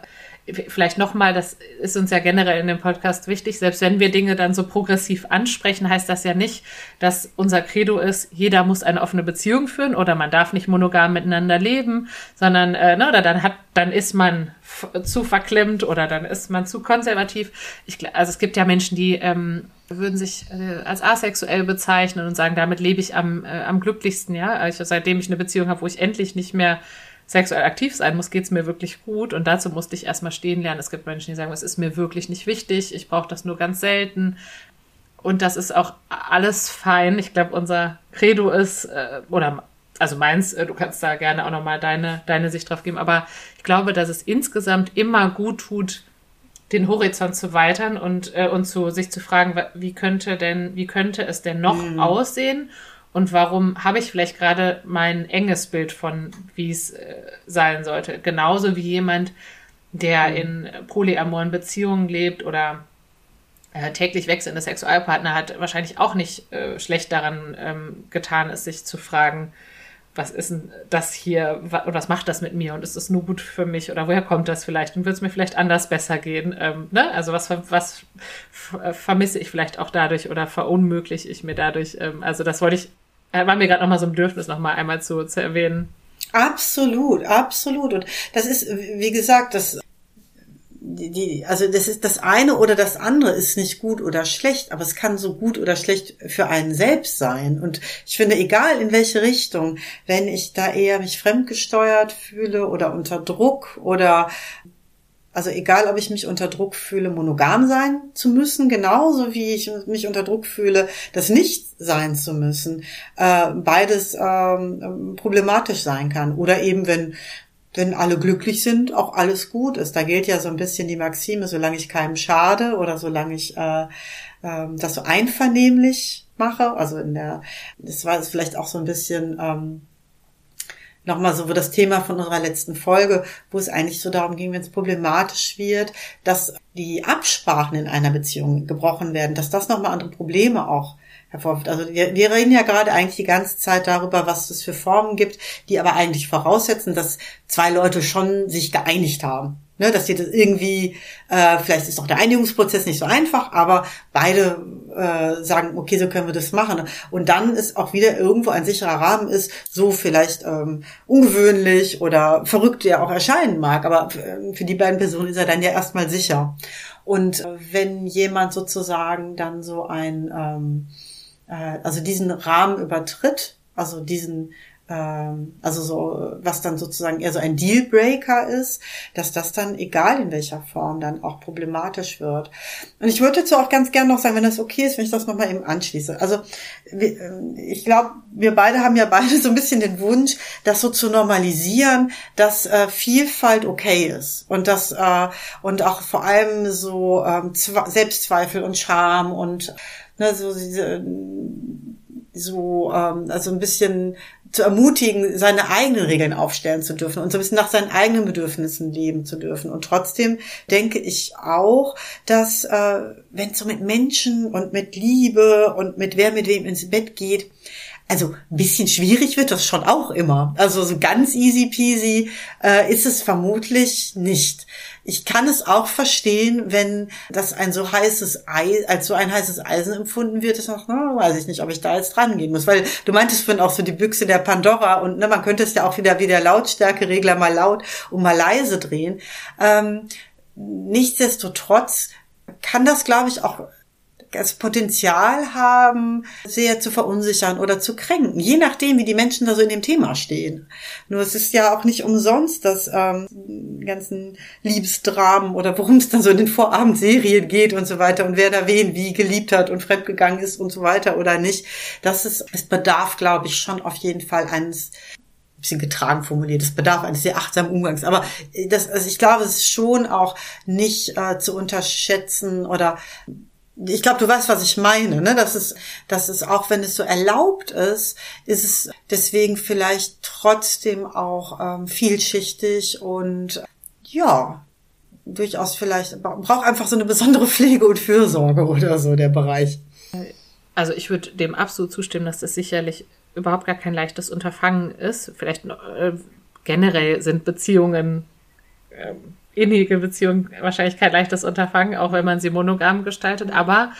Speaker 2: vielleicht nochmal, das ist uns ja generell in dem Podcast wichtig, selbst wenn wir Dinge dann so progressiv ansprechen, heißt das ja nicht, dass unser Credo ist, jeder muss eine offene Beziehung führen oder man darf nicht monogam miteinander leben, sondern äh, ne, oder dann hat, dann ist man zu verklemmt oder dann ist man zu konservativ. Ich, also es gibt ja Menschen, die ähm, würden sich äh, als asexuell bezeichnen und sagen, damit lebe ich am, äh, am glücklichsten, ja. Also seitdem ich eine Beziehung habe, wo ich endlich nicht mehr sexuell aktiv sein muss, geht's mir wirklich gut. Und dazu musste ich erstmal stehen lernen. Es gibt Menschen, die sagen, es ist mir wirklich nicht wichtig, ich brauche das nur ganz selten. Und das ist auch alles fein. Ich glaube, unser Credo ist, äh, oder also meins, äh, du kannst da gerne auch nochmal deine, deine Sicht drauf geben, aber ich glaube, dass es insgesamt immer gut tut, den Horizont zu weitern und, äh, und zu, sich zu fragen, wie könnte denn, wie könnte es denn noch mhm. aussehen? Und warum habe ich vielleicht gerade mein enges Bild von, wie es äh, sein sollte? Genauso wie jemand, der mhm. in polyamoren Beziehungen lebt oder äh, täglich wechselnde Sexualpartner hat, wahrscheinlich auch nicht äh, schlecht daran ähm, getan ist, sich zu fragen, was ist denn das hier und was macht das mit mir und ist das nur gut für mich oder woher kommt das vielleicht und wird es mir vielleicht anders besser gehen? Ähm, ne? Also was, was vermisse ich vielleicht auch dadurch oder verunmögliche ich mir dadurch? Ähm, also das wollte ich, äh, war mir gerade nochmal so ein Bedürfnis, nochmal einmal zu, zu erwähnen.
Speaker 1: Absolut, absolut. Und das ist, wie gesagt, das die, die, also das ist das eine oder das andere ist nicht gut oder schlecht, aber es kann so gut oder schlecht für einen selbst sein. Und ich finde, egal in welche Richtung, wenn ich da eher mich fremdgesteuert fühle oder unter Druck oder also egal, ob ich mich unter Druck fühle, monogam sein zu müssen, genauso wie ich mich unter Druck fühle, das nicht sein zu müssen, äh, beides ähm, problematisch sein kann. Oder eben, wenn wenn alle glücklich sind, auch alles gut ist. Da gilt ja so ein bisschen die Maxime, solange ich keinem schade oder solange ich äh, äh, das so einvernehmlich mache. Also in der, das war vielleicht auch so ein bisschen ähm, nochmal so das Thema von unserer letzten Folge, wo es eigentlich so darum ging, wenn es problematisch wird, dass die Absprachen in einer Beziehung gebrochen werden, dass das nochmal andere Probleme auch hervorruft. Also wir, wir reden ja gerade eigentlich die ganze Zeit darüber, was es für Formen gibt, die aber eigentlich voraussetzen, dass zwei Leute schon sich geeinigt haben. Ne, dass die das irgendwie, äh, vielleicht ist auch der Einigungsprozess nicht so einfach, aber beide äh, sagen, okay, so können wir das machen. Und dann ist auch wieder irgendwo ein sicherer Rahmen ist, so vielleicht ähm, ungewöhnlich oder verrückt der auch erscheinen mag, aber für die beiden Personen ist er dann ja erstmal sicher. Und äh, wenn jemand sozusagen dann so ein, ähm, äh, also diesen Rahmen übertritt, also diesen also so, was dann sozusagen eher so ein Dealbreaker ist, dass das dann, egal in welcher Form, dann auch problematisch wird. Und ich würde dazu auch ganz gerne noch sagen, wenn das okay ist, wenn ich das nochmal eben anschließe. Also ähm, ich glaube, wir beide haben ja beide so ein bisschen den Wunsch, das so zu normalisieren, dass äh, Vielfalt okay ist und das äh, und auch vor allem so ähm, Selbstzweifel und Scham und ne, so diese so ähm, also ein bisschen zu ermutigen, seine eigenen Regeln aufstellen zu dürfen und so ein bisschen nach seinen eigenen Bedürfnissen leben zu dürfen. Und trotzdem denke ich auch, dass äh, wenn es so mit Menschen und mit Liebe und mit wer mit wem ins Bett geht, also ein bisschen schwierig wird das schon auch immer. Also so ganz easy peasy äh, ist es vermutlich nicht. Ich kann es auch verstehen, wenn das ein so heißes Eis, als so ein heißes Eisen empfunden wird, noch, na, weiß ich nicht, ob ich da jetzt dran gehen muss. Weil du meintest vorhin auch so die Büchse der Pandora und ne, man könnte es ja auch wieder wie der Lautstärkeregler mal laut und mal leise drehen. Ähm, nichtsdestotrotz kann das, glaube ich, auch das Potenzial haben, sehr zu verunsichern oder zu kränken, je nachdem, wie die Menschen da so in dem Thema stehen. Nur es ist ja auch nicht umsonst, dass ähm, ganzen Liebesdramen oder worum es dann so in den Vorabendserien geht und so weiter und wer da wen wie geliebt hat und fremdgegangen ist und so weiter oder nicht. Das ist, es bedarf, glaube ich, schon auf jeden Fall eines bisschen getragen formuliert. Es bedarf eines sehr achtsamen Umgangs. Aber das, also ich glaube, es ist schon auch nicht äh, zu unterschätzen oder ich glaube, du weißt, was ich meine, ne? Das ist, das ist auch, wenn es so erlaubt ist, ist es deswegen vielleicht trotzdem auch ähm, vielschichtig und ja, durchaus vielleicht braucht einfach so eine besondere Pflege und Fürsorge oder so der Bereich.
Speaker 2: Also ich würde dem absolut zustimmen, dass das sicherlich überhaupt gar kein leichtes Unterfangen ist. Vielleicht äh, generell sind Beziehungen ähm, innige Beziehung wahrscheinlich kein leichtes Unterfangen, auch wenn man sie monogam gestaltet. Aber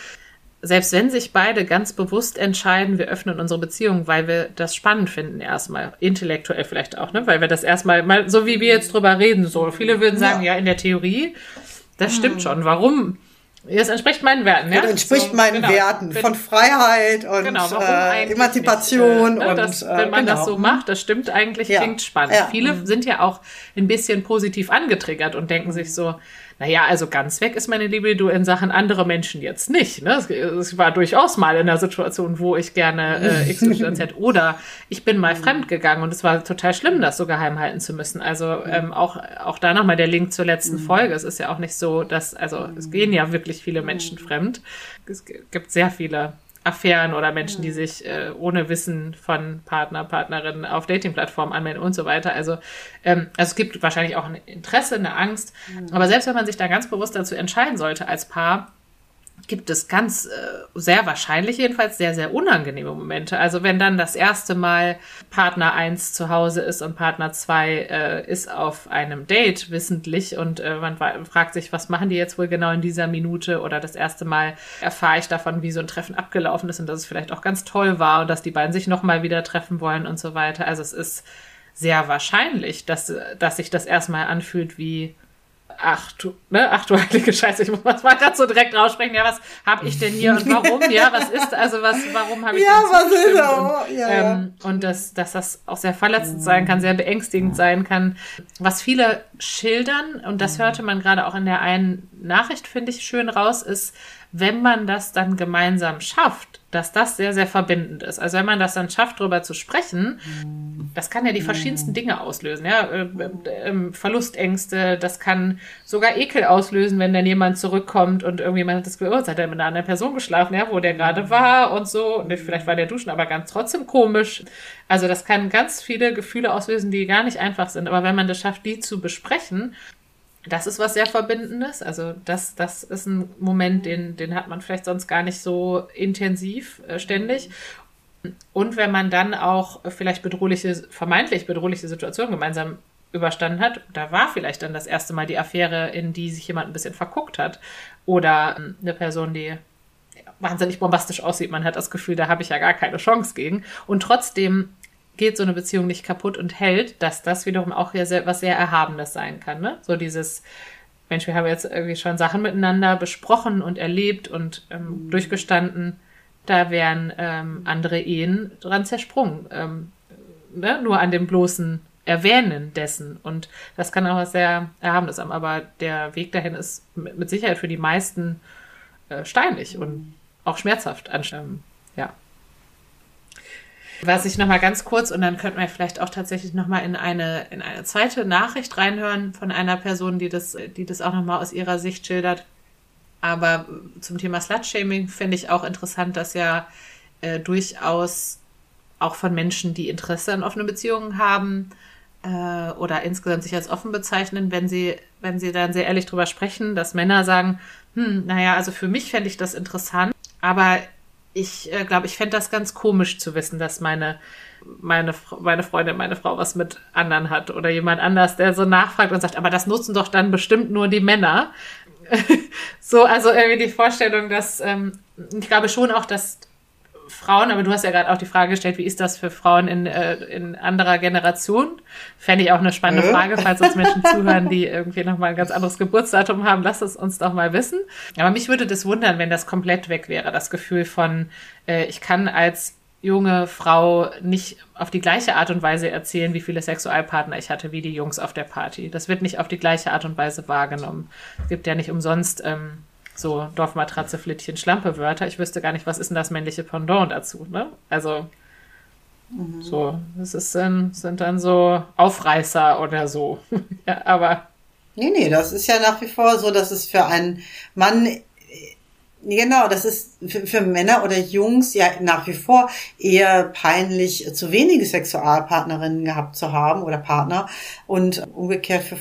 Speaker 2: selbst wenn sich beide ganz bewusst entscheiden, wir öffnen unsere Beziehung, weil wir das spannend finden, erstmal, intellektuell vielleicht auch, ne? weil wir das erstmal mal, so wie wir jetzt drüber reden, so. Viele würden sagen, ja, ja in der Theorie, das stimmt schon. Warum es entspricht meinen Werten, ja?
Speaker 1: Es entspricht so, meinen genau. Werten von Freiheit und genau, äh, Emanzipation
Speaker 2: äh,
Speaker 1: und
Speaker 2: das, äh, wenn man genau. das so macht, das stimmt eigentlich, ja. klingt spannend. Ja. Viele mhm. sind ja auch ein bisschen positiv angetriggert und denken sich so, naja, also ganz weg ist meine Libido in Sachen andere Menschen jetzt nicht. Ne? Ich war durchaus mal in einer Situation, wo ich gerne äh, XYZ *laughs* oder ich bin mal fremd gegangen und es war total schlimm, das so geheim halten zu müssen. Also ähm, auch, auch da nochmal der Link zur letzten mhm. Folge. Es ist ja auch nicht so, dass, also es gehen ja wirklich viele Menschen fremd. Es gibt sehr viele Affären oder Menschen, die sich äh, ohne Wissen von Partner, Partnerinnen auf Dating-Plattformen anmelden und so weiter. Also, ähm, also es gibt wahrscheinlich auch ein Interesse, eine Angst. Mhm. Aber selbst wenn man sich da ganz bewusst dazu entscheiden sollte als Paar, gibt es ganz äh, sehr wahrscheinlich jedenfalls sehr, sehr unangenehme Momente. Also wenn dann das erste Mal Partner 1 zu Hause ist und Partner 2 äh, ist auf einem Date wissentlich und äh, man fragt sich, was machen die jetzt wohl genau in dieser Minute oder das erste Mal erfahre ich davon, wie so ein Treffen abgelaufen ist und dass es vielleicht auch ganz toll war und dass die beiden sich nochmal wieder treffen wollen und so weiter. Also es ist sehr wahrscheinlich, dass, dass sich das erstmal anfühlt wie ach du, ne, ach du heilige Scheiße, ich muss mal gerade so direkt raussprechen, ja, was habe ich denn hier und warum, ja, was ist, also was, warum habe ich
Speaker 1: ja, was ist auch,
Speaker 2: und, ja, ähm, ja. und dass, dass das auch sehr verletzend sein kann, sehr beängstigend sein kann, was viele schildern, und das hörte man gerade auch in der einen Nachricht, finde ich, schön raus, ist, wenn man das dann gemeinsam schafft, dass das sehr, sehr verbindend ist. Also wenn man das dann schafft, darüber zu sprechen, das kann ja die verschiedensten Dinge auslösen. Ja? Äh, äh, ähm, Verlustängste, das kann sogar Ekel auslösen, wenn dann jemand zurückkommt und irgendjemand hat das Gefühl, oh, jetzt hat er mit einer anderen Person geschlafen, ja, wo der gerade war und so. Und vielleicht war der Duschen aber ganz trotzdem komisch. Also das kann ganz viele Gefühle auslösen, die gar nicht einfach sind. Aber wenn man das schafft, die zu besprechen, das ist was sehr Verbindendes. Also das, das ist ein Moment, den, den hat man vielleicht sonst gar nicht so intensiv äh, ständig. Und wenn man dann auch vielleicht bedrohliche, vermeintlich bedrohliche Situationen gemeinsam überstanden hat. Da war vielleicht dann das erste Mal die Affäre, in die sich jemand ein bisschen verguckt hat. Oder ähm, eine Person, die wahnsinnig bombastisch aussieht. Man hat das Gefühl, da habe ich ja gar keine Chance gegen. Und trotzdem geht so eine Beziehung nicht kaputt und hält, dass das wiederum auch sehr, was sehr Erhabenes sein kann. Ne? So dieses, Mensch, wir haben jetzt irgendwie schon Sachen miteinander besprochen und erlebt und ähm, mhm. durchgestanden. Da wären ähm, andere Ehen dran zersprungen. Ähm, ne? Nur an dem bloßen Erwähnen dessen. Und das kann auch was sehr Erhabenes haben. Aber der Weg dahin ist mit Sicherheit für die meisten äh, steinlich und auch schmerzhaft. Ähm, ja. Was ich nochmal ganz kurz, und dann könnten wir vielleicht auch tatsächlich nochmal in eine, in eine zweite Nachricht reinhören von einer Person, die das, die das auch nochmal aus ihrer Sicht schildert. Aber zum Thema Slutshaming finde ich auch interessant, dass ja äh, durchaus auch von Menschen, die Interesse an offenen Beziehungen haben äh, oder insgesamt sich als offen bezeichnen, wenn sie, wenn sie dann sehr ehrlich drüber sprechen, dass Männer sagen, hm, naja, also für mich fände ich das interessant, aber ich äh, glaube, ich fände das ganz komisch zu wissen, dass meine, meine, meine Freundin, meine Frau was mit anderen hat oder jemand anders, der so nachfragt und sagt, aber das nutzen doch dann bestimmt nur die Männer. *laughs* so, also irgendwie die Vorstellung, dass ähm, ich glaube schon auch, dass Frauen, aber du hast ja gerade auch die Frage gestellt, wie ist das für Frauen in, äh, in anderer Generation? Fände ich auch eine spannende Frage, falls uns Menschen *laughs* zuhören, die irgendwie nochmal ein ganz anderes Geburtsdatum haben. Lass es uns doch mal wissen. Aber mich würde das wundern, wenn das komplett weg wäre, das Gefühl von, äh, ich kann als junge Frau nicht auf die gleiche Art und Weise erzählen, wie viele Sexualpartner ich hatte, wie die Jungs auf der Party. Das wird nicht auf die gleiche Art und Weise wahrgenommen. Es gibt ja nicht umsonst ähm, so Dorfmatratze, Flittchen, Schlampe Wörter. Ich wüsste gar nicht, was ist denn das männliche Pendant dazu, ne? Also, mhm. so, das ist dann, sind dann so Aufreißer oder so. *laughs* ja, aber.
Speaker 1: Nee, nee, das ist ja nach wie vor so, dass es für einen Mann Genau, das ist für, für, Männer oder Jungs ja nach wie vor eher peinlich, zu wenige Sexualpartnerinnen gehabt zu haben oder Partner und umgekehrt für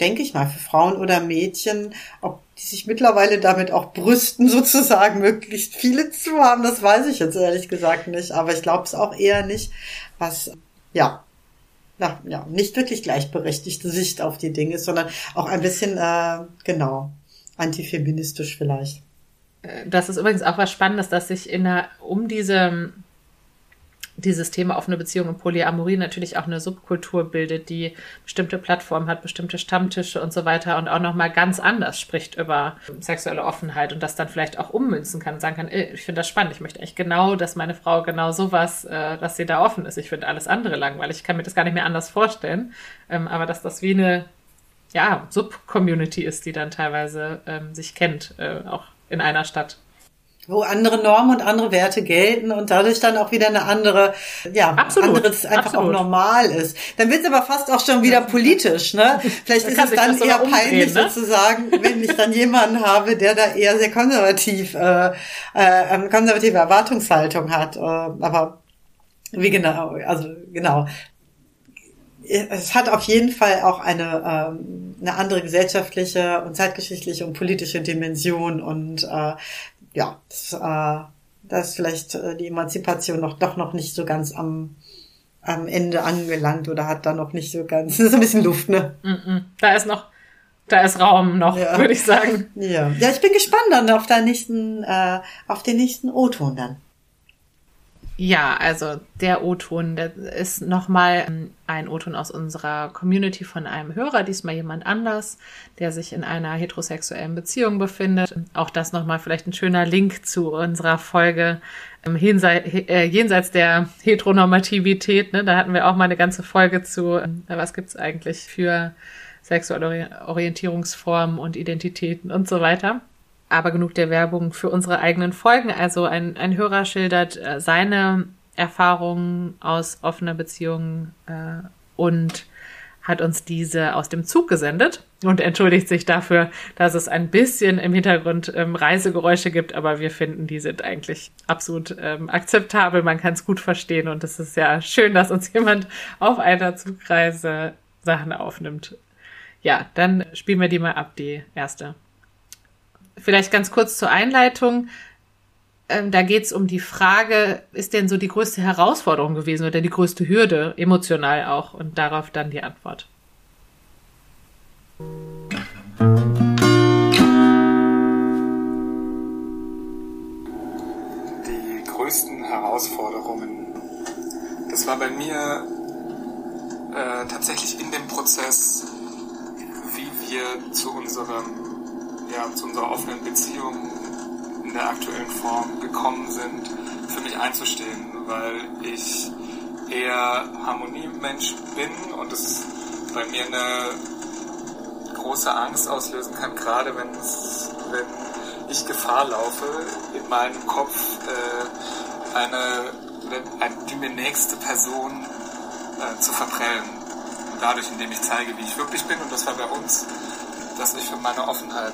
Speaker 1: denke ich mal, für Frauen oder Mädchen, ob die sich mittlerweile damit auch brüsten, *laughs* sozusagen möglichst viele zu haben, das weiß ich jetzt ehrlich gesagt nicht. Aber ich glaube es auch eher nicht, was, ja, na, ja, nicht wirklich gleichberechtigte Sicht auf die Dinge ist, sondern auch ein bisschen, äh, genau, antifeministisch vielleicht.
Speaker 2: Das ist übrigens auch was Spannendes, dass sich in der, um diese dieses Thema offene Beziehung und Polyamorie natürlich auch eine Subkultur bildet, die bestimmte Plattformen hat, bestimmte Stammtische und so weiter und auch nochmal ganz anders spricht über sexuelle Offenheit und das dann vielleicht auch ummünzen kann und sagen kann, äh, ich finde das spannend, ich möchte eigentlich genau, dass meine Frau genau sowas, äh, dass sie da offen ist. Ich finde alles andere langweilig, ich kann mir das gar nicht mehr anders vorstellen, ähm, aber dass das wie eine ja, Sub-Community ist, die dann teilweise ähm, sich kennt, äh, auch in einer Stadt
Speaker 1: wo andere Normen und andere Werte gelten und dadurch dann auch wieder eine andere, ja, Absolut. anderes einfach Absolut. auch normal ist. Dann wird es aber fast auch schon wieder politisch, ne? Vielleicht ist es dann eher peinlich ne? sozusagen, wenn ich dann jemanden habe, der da eher sehr konservativ, äh, äh, eine konservative Erwartungshaltung hat. Äh, aber wie genau, also genau es hat auf jeden Fall auch eine, ähm, eine andere gesellschaftliche und zeitgeschichtliche und politische Dimension und äh, ja, das, äh, da ist vielleicht äh, die Emanzipation noch doch noch nicht so ganz am am Ende angelangt oder hat da noch nicht so ganz, *laughs* das ist ein bisschen Luft, ne? -mm.
Speaker 2: Da ist noch, da ist Raum noch, ja. würde ich sagen.
Speaker 1: Ja. ja, ich bin gespannt dann auf den nächsten, äh, auf den nächsten O-Ton dann.
Speaker 2: Ja, also der O-Ton, der ist nochmal ähm, ein O-Ton aus unserer Community von einem Hörer, diesmal jemand anders, der sich in einer heterosexuellen Beziehung befindet. Auch das nochmal vielleicht ein schöner Link zu unserer Folge ähm, äh, jenseits der Heteronormativität. Ne? Da hatten wir auch mal eine ganze Folge zu, ähm, was gibt's eigentlich für sexuelle Orientierungsformen und Identitäten und so weiter aber genug der Werbung für unsere eigenen Folgen. Also ein, ein Hörer schildert äh, seine Erfahrungen aus offener Beziehung äh, und hat uns diese aus dem Zug gesendet und entschuldigt sich dafür, dass es ein bisschen im Hintergrund ähm, Reisegeräusche gibt, aber wir finden, die sind eigentlich absolut ähm, akzeptabel. Man kann es gut verstehen und es ist ja schön, dass uns jemand auf einer Zugreise Sachen aufnimmt. Ja, dann spielen wir die mal ab, die erste. Vielleicht ganz kurz zur Einleitung. Ähm, da geht es um die Frage, ist denn so die größte Herausforderung gewesen oder die größte Hürde, emotional auch? Und darauf dann die Antwort.
Speaker 4: Die größten Herausforderungen, das war bei mir äh, tatsächlich in dem Prozess, wie wir zu unserem, ja, zu unserer offenen Beziehung in der aktuellen Form gekommen sind, für mich einzustehen, weil ich eher Harmoniemensch bin und es bei mir eine große Angst auslösen kann, gerade wenn es, ich Gefahr laufe, in meinem Kopf äh, eine, eine, die mir nächste Person äh, zu verprellen. Dadurch, indem ich zeige, wie ich wirklich bin. Und das war bei uns, dass ich für meine Offenheit,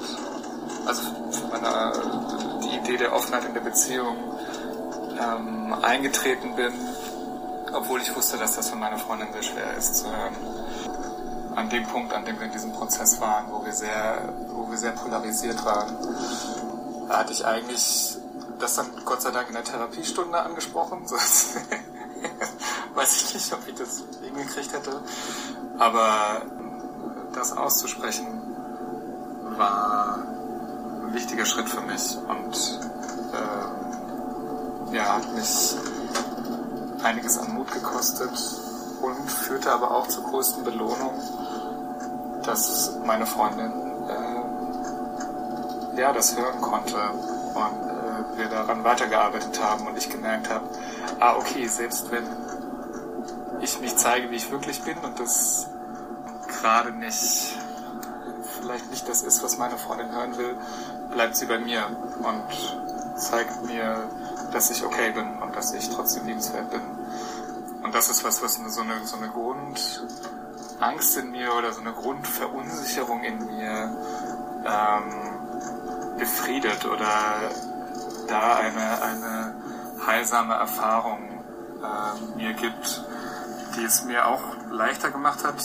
Speaker 4: also für meine, die Idee der Offenheit in der Beziehung ähm, eingetreten bin, obwohl ich wusste, dass das für meine Freundin sehr schwer ist zu hören. An dem Punkt, an dem wir in diesem Prozess waren, wo wir sehr, wo wir sehr polarisiert waren, hatte ich eigentlich das dann Gott sei Dank in der Therapiestunde angesprochen. *laughs* Weiß ich nicht, ob ich das hingekriegt hätte. Aber das auszusprechen war ein wichtiger Schritt für mich und äh, ja, hat mich einiges an Mut gekostet und führte aber auch zur größten Belohnung, dass meine Freundin äh, ja das hören konnte und äh, wir daran weitergearbeitet haben und ich gemerkt habe, ah okay, selbst wenn ich mich zeige, wie ich wirklich bin und das gerade nicht vielleicht nicht das ist, was meine Freundin hören will, bleibt sie bei mir und zeigt mir, dass ich okay bin und dass ich trotzdem liebenswert bin. Und das ist was, was so eine, so eine Grundangst in mir oder so eine Grundverunsicherung in mir ähm, befriedet oder da eine, eine heilsame Erfahrung äh, mir gibt, die es mir auch leichter gemacht hat,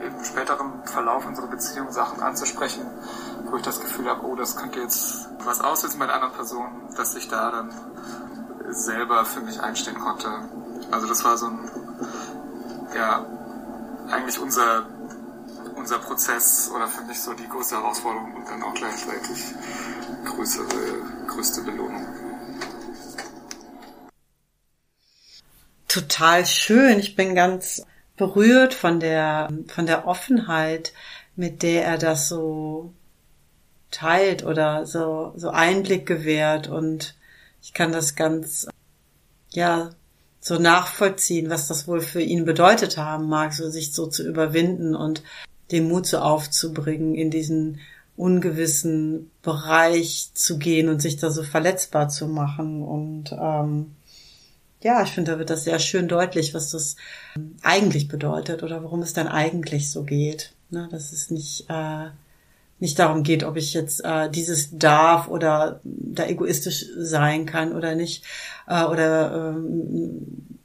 Speaker 4: im späteren Verlauf unserer Beziehung Sachen anzusprechen, wo ich das Gefühl habe, oh, das könnte jetzt was auslösen bei der anderen Person, dass ich da dann selber für mich einstehen konnte. Also das war so ein, ja, eigentlich unser, unser Prozess oder für mich so die größte Herausforderung und dann auch gleichzeitig größere, größte Belohnung.
Speaker 1: Total schön. Ich bin ganz berührt von der, von der Offenheit, mit der er das so teilt oder so, so Einblick gewährt und ich kann das ganz, ja, so nachvollziehen, was das wohl für ihn bedeutet haben mag, so sich so zu überwinden und den Mut so aufzubringen, in diesen ungewissen Bereich zu gehen und sich da so verletzbar zu machen. Und ähm, ja, ich finde, da wird das sehr schön deutlich, was das eigentlich bedeutet oder warum es dann eigentlich so geht. Ne, dass es nicht äh, nicht darum geht, ob ich jetzt äh, dieses darf oder da egoistisch sein kann oder nicht äh, oder ähm,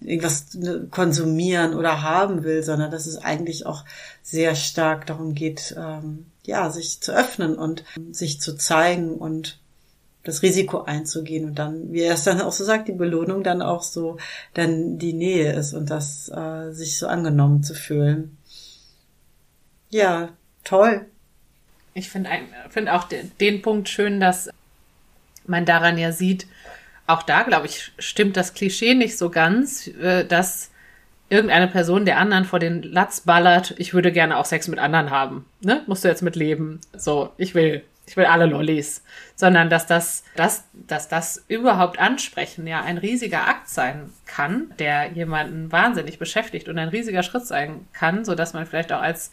Speaker 1: irgendwas ne, konsumieren oder haben will, sondern dass es eigentlich auch sehr stark darum geht, ähm, ja, sich zu öffnen und sich zu zeigen und das Risiko einzugehen und dann, wie er es dann auch so sagt, die Belohnung dann auch so dann die Nähe ist und das äh, sich so angenommen zu fühlen. Ja, toll.
Speaker 2: Ich finde find auch den, den Punkt schön, dass man daran ja sieht, auch da, glaube ich, stimmt das Klischee nicht so ganz, äh, dass irgendeine Person der anderen vor den Latz ballert, ich würde gerne auch Sex mit anderen haben. Ne? Musst du jetzt mit leben. So, ich will, ich will alle Lollis. Sondern dass das, dass, dass das überhaupt ansprechen ja ein riesiger Akt sein kann, der jemanden wahnsinnig beschäftigt und ein riesiger Schritt sein kann, so dass man vielleicht auch als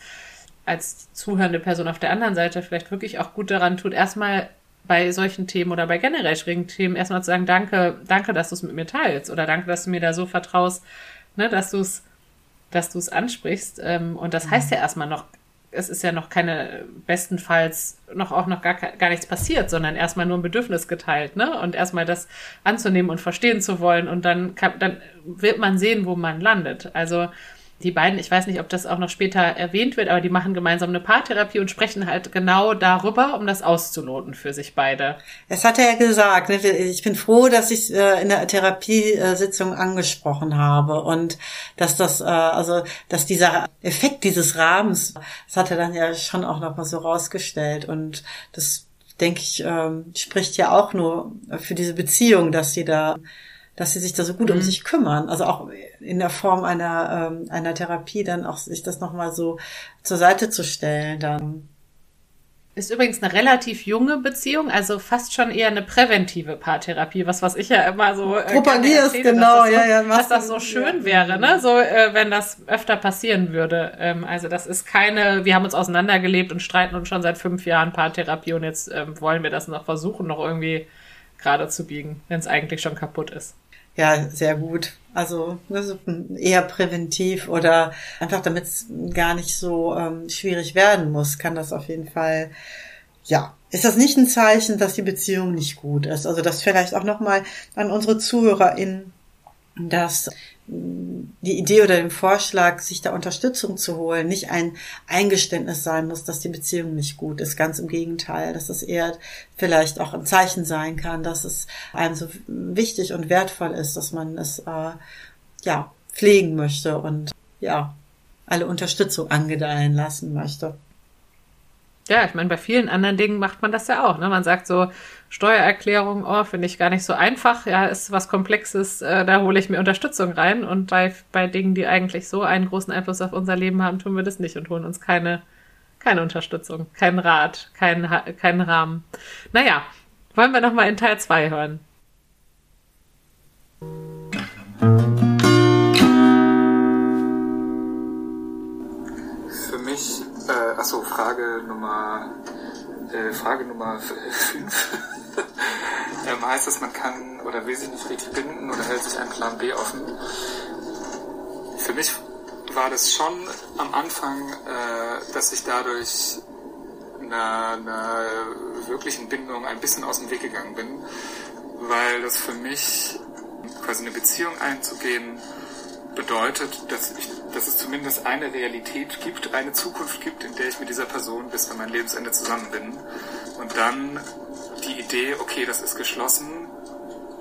Speaker 2: als zuhörende Person auf der anderen Seite vielleicht wirklich auch gut daran tut, erstmal bei solchen Themen oder bei generell schwierigen Themen erstmal zu sagen, danke, danke, dass du es mit mir teilst oder danke, dass du mir da so vertraust, ne, dass du es, dass du es ansprichst. Ähm, und das mhm. heißt ja erstmal noch, es ist ja noch keine, bestenfalls noch auch noch gar, gar nichts passiert, sondern erstmal nur ein Bedürfnis geteilt, ne? Und erstmal das anzunehmen und verstehen zu wollen und dann kann, dann wird man sehen, wo man landet. Also die beiden, ich weiß nicht, ob das auch noch später erwähnt wird, aber die machen gemeinsam eine Paartherapie und sprechen halt genau darüber, um das auszuloten für sich beide.
Speaker 1: Es hat er ja gesagt. Ne? Ich bin froh, dass ich äh, in der Therapiesitzung angesprochen habe und dass das, äh, also, dass dieser Effekt dieses Rahmens, das hat er dann ja schon auch noch mal so rausgestellt und das denke ich, ähm, spricht ja auch nur für diese Beziehung, dass sie da dass sie sich da so gut mhm. um sich kümmern. Also auch in der Form einer, ähm, einer Therapie dann auch sich das nochmal so zur Seite zu stellen dann.
Speaker 2: Ist übrigens eine relativ junge Beziehung, also fast schon eher eine präventive Paartherapie, was was ich ja immer so
Speaker 1: äh, propagierst genau,
Speaker 2: dass
Speaker 1: so, ja, ja,
Speaker 2: dass das so schön ja. wäre, ne? So äh, wenn das öfter passieren würde. Ähm, also das ist keine, wir haben uns auseinandergelebt und streiten uns schon seit fünf Jahren Paartherapie und jetzt ähm, wollen wir das noch versuchen, noch irgendwie gerade zu biegen, wenn es eigentlich schon kaputt ist.
Speaker 1: Ja, sehr gut. Also eher präventiv oder einfach damit es gar nicht so ähm, schwierig werden muss, kann das auf jeden Fall, ja, ist das nicht ein Zeichen, dass die Beziehung nicht gut ist. Also das vielleicht auch nochmal an unsere ZuhörerInnen, dass die Idee oder den Vorschlag, sich da Unterstützung zu holen, nicht ein Eingeständnis sein muss, dass die Beziehung nicht gut ist. Ganz im Gegenteil, dass es eher vielleicht auch ein Zeichen sein kann, dass es einem so wichtig und wertvoll ist, dass man es äh, ja pflegen möchte und ja alle Unterstützung angedeihen lassen möchte.
Speaker 2: Ja, ich meine, bei vielen anderen Dingen macht man das ja auch. Ne? Man sagt so, Steuererklärung, oh, finde ich gar nicht so einfach. Ja, ist was Komplexes, äh, da hole ich mir Unterstützung rein. Und bei, bei Dingen, die eigentlich so einen großen Einfluss auf unser Leben haben, tun wir das nicht und holen uns keine, keine Unterstützung, keinen Rat, keinen, keinen Rahmen. Naja, wollen wir nochmal in Teil 2 hören.
Speaker 4: Für mich äh, achso, Frage Nummer, äh, Frage Nummer 5. *laughs* ähm, heißt das, man kann oder will sich nicht richtig binden oder hält sich einen Plan B offen? Für mich war das schon am Anfang, äh, dass ich dadurch einer, einer wirklichen Bindung ein bisschen aus dem Weg gegangen bin, weil das für mich quasi eine Beziehung einzugehen bedeutet, dass, ich, dass es zumindest eine Realität gibt, eine Zukunft gibt, in der ich mit dieser Person bis an mein Lebensende zusammen bin. Und dann die Idee, okay, das ist geschlossen,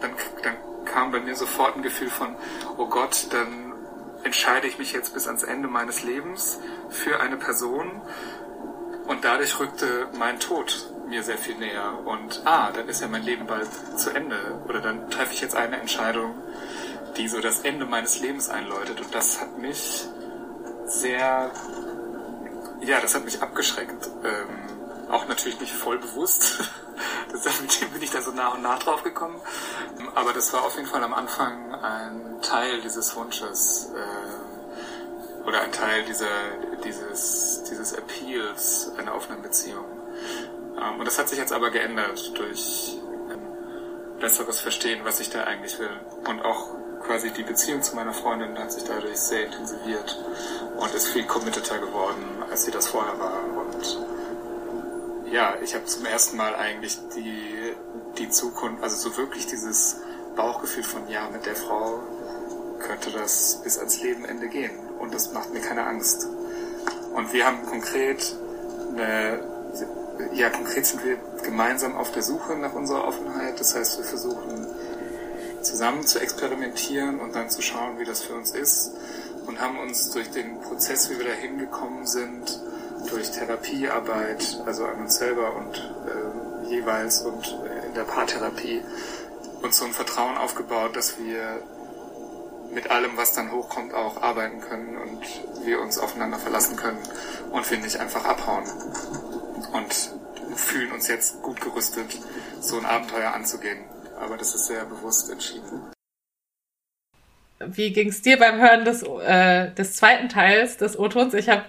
Speaker 4: dann, dann kam bei mir sofort ein Gefühl von, oh Gott, dann entscheide ich mich jetzt bis ans Ende meines Lebens für eine Person und dadurch rückte mein Tod mir sehr viel näher. Und ah, dann ist ja mein Leben bald zu Ende. Oder dann treffe ich jetzt eine Entscheidung, die so das Ende meines Lebens einläutet. Und das hat mich sehr, ja, das hat mich abgeschreckt. Ähm, auch natürlich nicht voll bewusst. *laughs* dem bin ich da so nach und nach drauf gekommen. Aber das war auf jeden Fall am Anfang ein Teil dieses Wunsches. Äh, oder ein Teil dieser, dieses, dieses Appeals einer offenen Beziehung. Ähm, und das hat sich jetzt aber geändert durch besseres Verstehen, was ich da eigentlich will. Und auch quasi die Beziehung zu meiner Freundin hat sich dadurch sehr intensiviert und ist viel committeter geworden, als sie das vorher war. Und ja, ich habe zum ersten Mal eigentlich die, die Zukunft, also so wirklich dieses Bauchgefühl von, ja, mit der Frau könnte das bis ans Lebenende gehen. Und das macht mir keine Angst. Und wir haben konkret eine, ja, konkret sind wir gemeinsam auf der Suche nach unserer Offenheit. Das heißt, wir versuchen zusammen zu experimentieren und dann zu schauen, wie das für uns ist. Und haben uns durch den Prozess, wie wir da hingekommen sind, durch Therapiearbeit, also an uns selber und äh, jeweils und in der Paartherapie, uns so ein Vertrauen aufgebaut, dass wir mit allem, was dann hochkommt, auch arbeiten können und wir uns aufeinander verlassen können und wir nicht einfach abhauen. Und fühlen uns jetzt gut gerüstet, so ein Abenteuer anzugehen aber das ist sehr bewusst entschieden.
Speaker 2: Wie ging es dir beim Hören des, äh, des zweiten Teils des O-Tons? Ich habe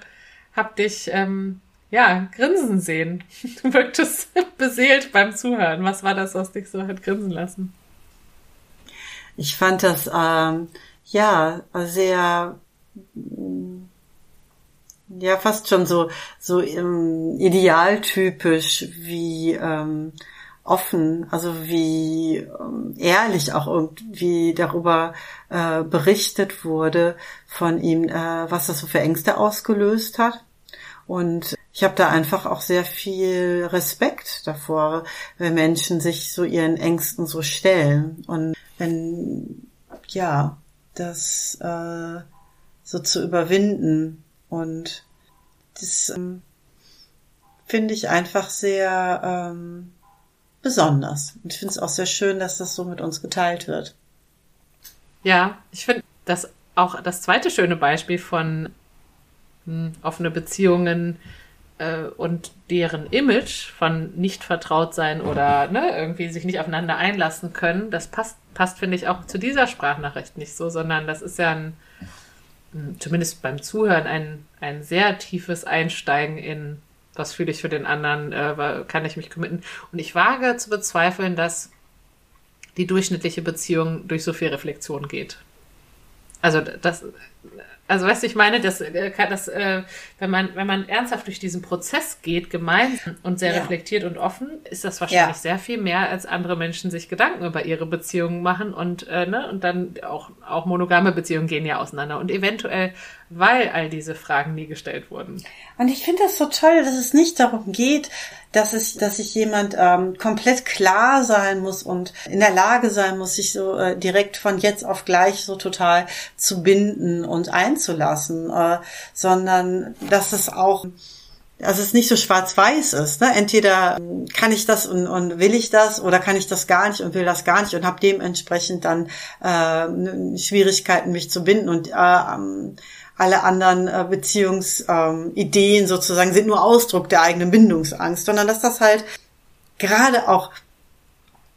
Speaker 2: hab dich ähm, ja grinsen sehen. *laughs* Du wirktest *laughs* beseelt beim Zuhören. Was war das, was dich so hat grinsen lassen?
Speaker 1: Ich fand das ähm, ja sehr ja fast schon so so ähm, idealtypisch wie ähm, offen, also wie ähm, ehrlich auch irgendwie darüber äh, berichtet wurde von ihm, äh, was das so für Ängste ausgelöst hat. Und ich habe da einfach auch sehr viel Respekt davor, wenn Menschen sich so ihren Ängsten so stellen. Und wenn, ja, das äh, so zu überwinden. Und das ähm, finde ich einfach sehr ähm, besonders. Und ich finde es auch sehr schön, dass das so mit uns geteilt wird.
Speaker 2: Ja, ich finde das auch das zweite schöne Beispiel von hm, offene Beziehungen äh, und deren Image von nicht vertraut sein oder ne, irgendwie sich nicht aufeinander einlassen können, das passt, passt finde ich, auch zu dieser Sprachnachricht nicht so, sondern das ist ja ein, hm, zumindest beim Zuhören, ein, ein sehr tiefes Einsteigen in was fühle ich für den anderen, äh, kann ich mich committen. Und ich wage zu bezweifeln, dass die durchschnittliche Beziehung durch so viel Reflexion geht. Also das, also weißt du, ich meine, dass, äh, dass äh, wenn man wenn man ernsthaft durch diesen Prozess geht, gemeinsam und sehr ja. reflektiert und offen, ist das wahrscheinlich ja. sehr viel mehr, als andere Menschen sich Gedanken über ihre Beziehungen machen und äh, ne und dann auch auch monogame Beziehungen gehen ja auseinander und eventuell weil all diese Fragen nie gestellt wurden.
Speaker 1: Und ich finde das so toll, dass es nicht darum geht, dass es, dass sich jemand ähm, komplett klar sein muss und in der Lage sein muss, sich so äh, direkt von jetzt auf gleich so total zu binden und einzulassen, äh, sondern dass es auch also es nicht so schwarz-weiß ist. Ne? Entweder kann ich das und, und will ich das oder kann ich das gar nicht und will das gar nicht und habe dementsprechend dann äh, Schwierigkeiten, mich zu binden. Und äh, alle anderen äh, Beziehungsideen ähm, sozusagen sind nur Ausdruck der eigenen Bindungsangst, sondern dass das halt gerade auch,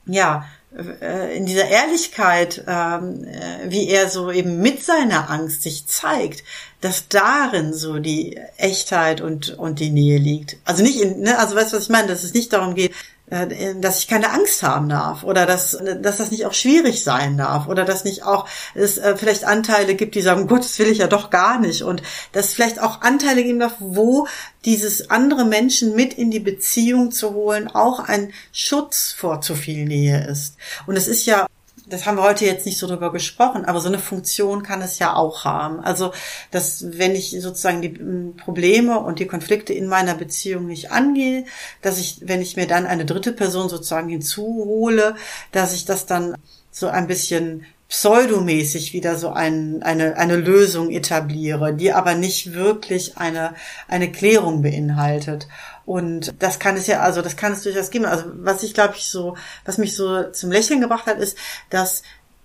Speaker 1: ja, äh, in dieser Ehrlichkeit, ähm, äh, wie er so eben mit seiner Angst sich zeigt, dass darin so die Echtheit und, und die Nähe liegt. Also nicht in, ne, also weißt du, was ich meine, dass es nicht darum geht, dass ich keine Angst haben darf oder dass, dass das nicht auch schwierig sein darf oder dass nicht auch es äh, vielleicht Anteile gibt, die sagen, Gott, das will ich ja doch gar nicht und dass vielleicht auch Anteile geben darf, wo dieses andere Menschen mit in die Beziehung zu holen auch ein Schutz vor zu viel Nähe ist. Und es ist ja das haben wir heute jetzt nicht so drüber gesprochen, aber so eine Funktion kann es ja auch haben. Also, dass wenn ich sozusagen die hm, Probleme und die Konflikte in meiner Beziehung nicht angehe, dass ich, wenn ich mir dann eine dritte Person sozusagen hinzuhole, dass ich das dann so ein bisschen pseudomäßig wieder so ein, eine, eine Lösung etabliere, die aber nicht wirklich eine, eine Klärung beinhaltet. Und das kann es ja, also das kann es durchaus geben. Also was ich glaube ich so, was mich so zum Lächeln gebracht hat, ist, dass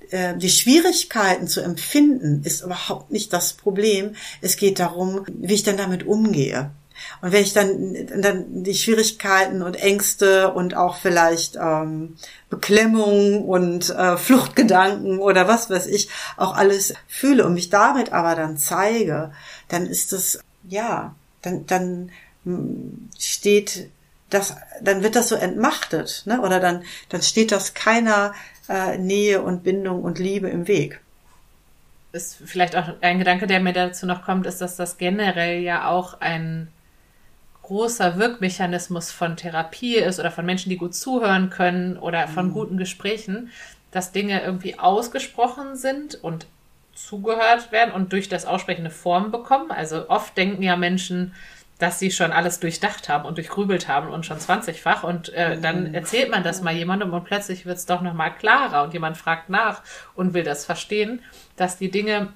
Speaker 1: äh, die Schwierigkeiten zu empfinden ist überhaupt nicht das Problem. Es geht darum, wie ich dann damit umgehe. Und wenn ich dann, dann die Schwierigkeiten und Ängste und auch vielleicht ähm, Beklemmung und äh, Fluchtgedanken oder was weiß ich auch alles fühle und mich damit aber dann zeige, dann ist es, ja, dann, dann steht das, dann wird das so entmachtet, ne? Oder dann, dann steht das keiner äh, Nähe und Bindung und Liebe im Weg
Speaker 2: ist vielleicht auch ein Gedanke, der mir dazu noch kommt, ist, dass das generell ja auch ein großer Wirkmechanismus von Therapie ist oder von Menschen, die gut zuhören können oder von mhm. guten Gesprächen, dass Dinge irgendwie ausgesprochen sind und zugehört werden und durch das Aussprechen eine Form bekommen. Also oft denken ja Menschen, dass sie schon alles durchdacht haben und durchgrübelt haben und schon 20-fach und äh, dann mhm. erzählt man das mal jemandem und plötzlich wird es doch nochmal klarer und jemand fragt nach und will das verstehen, dass die Dinge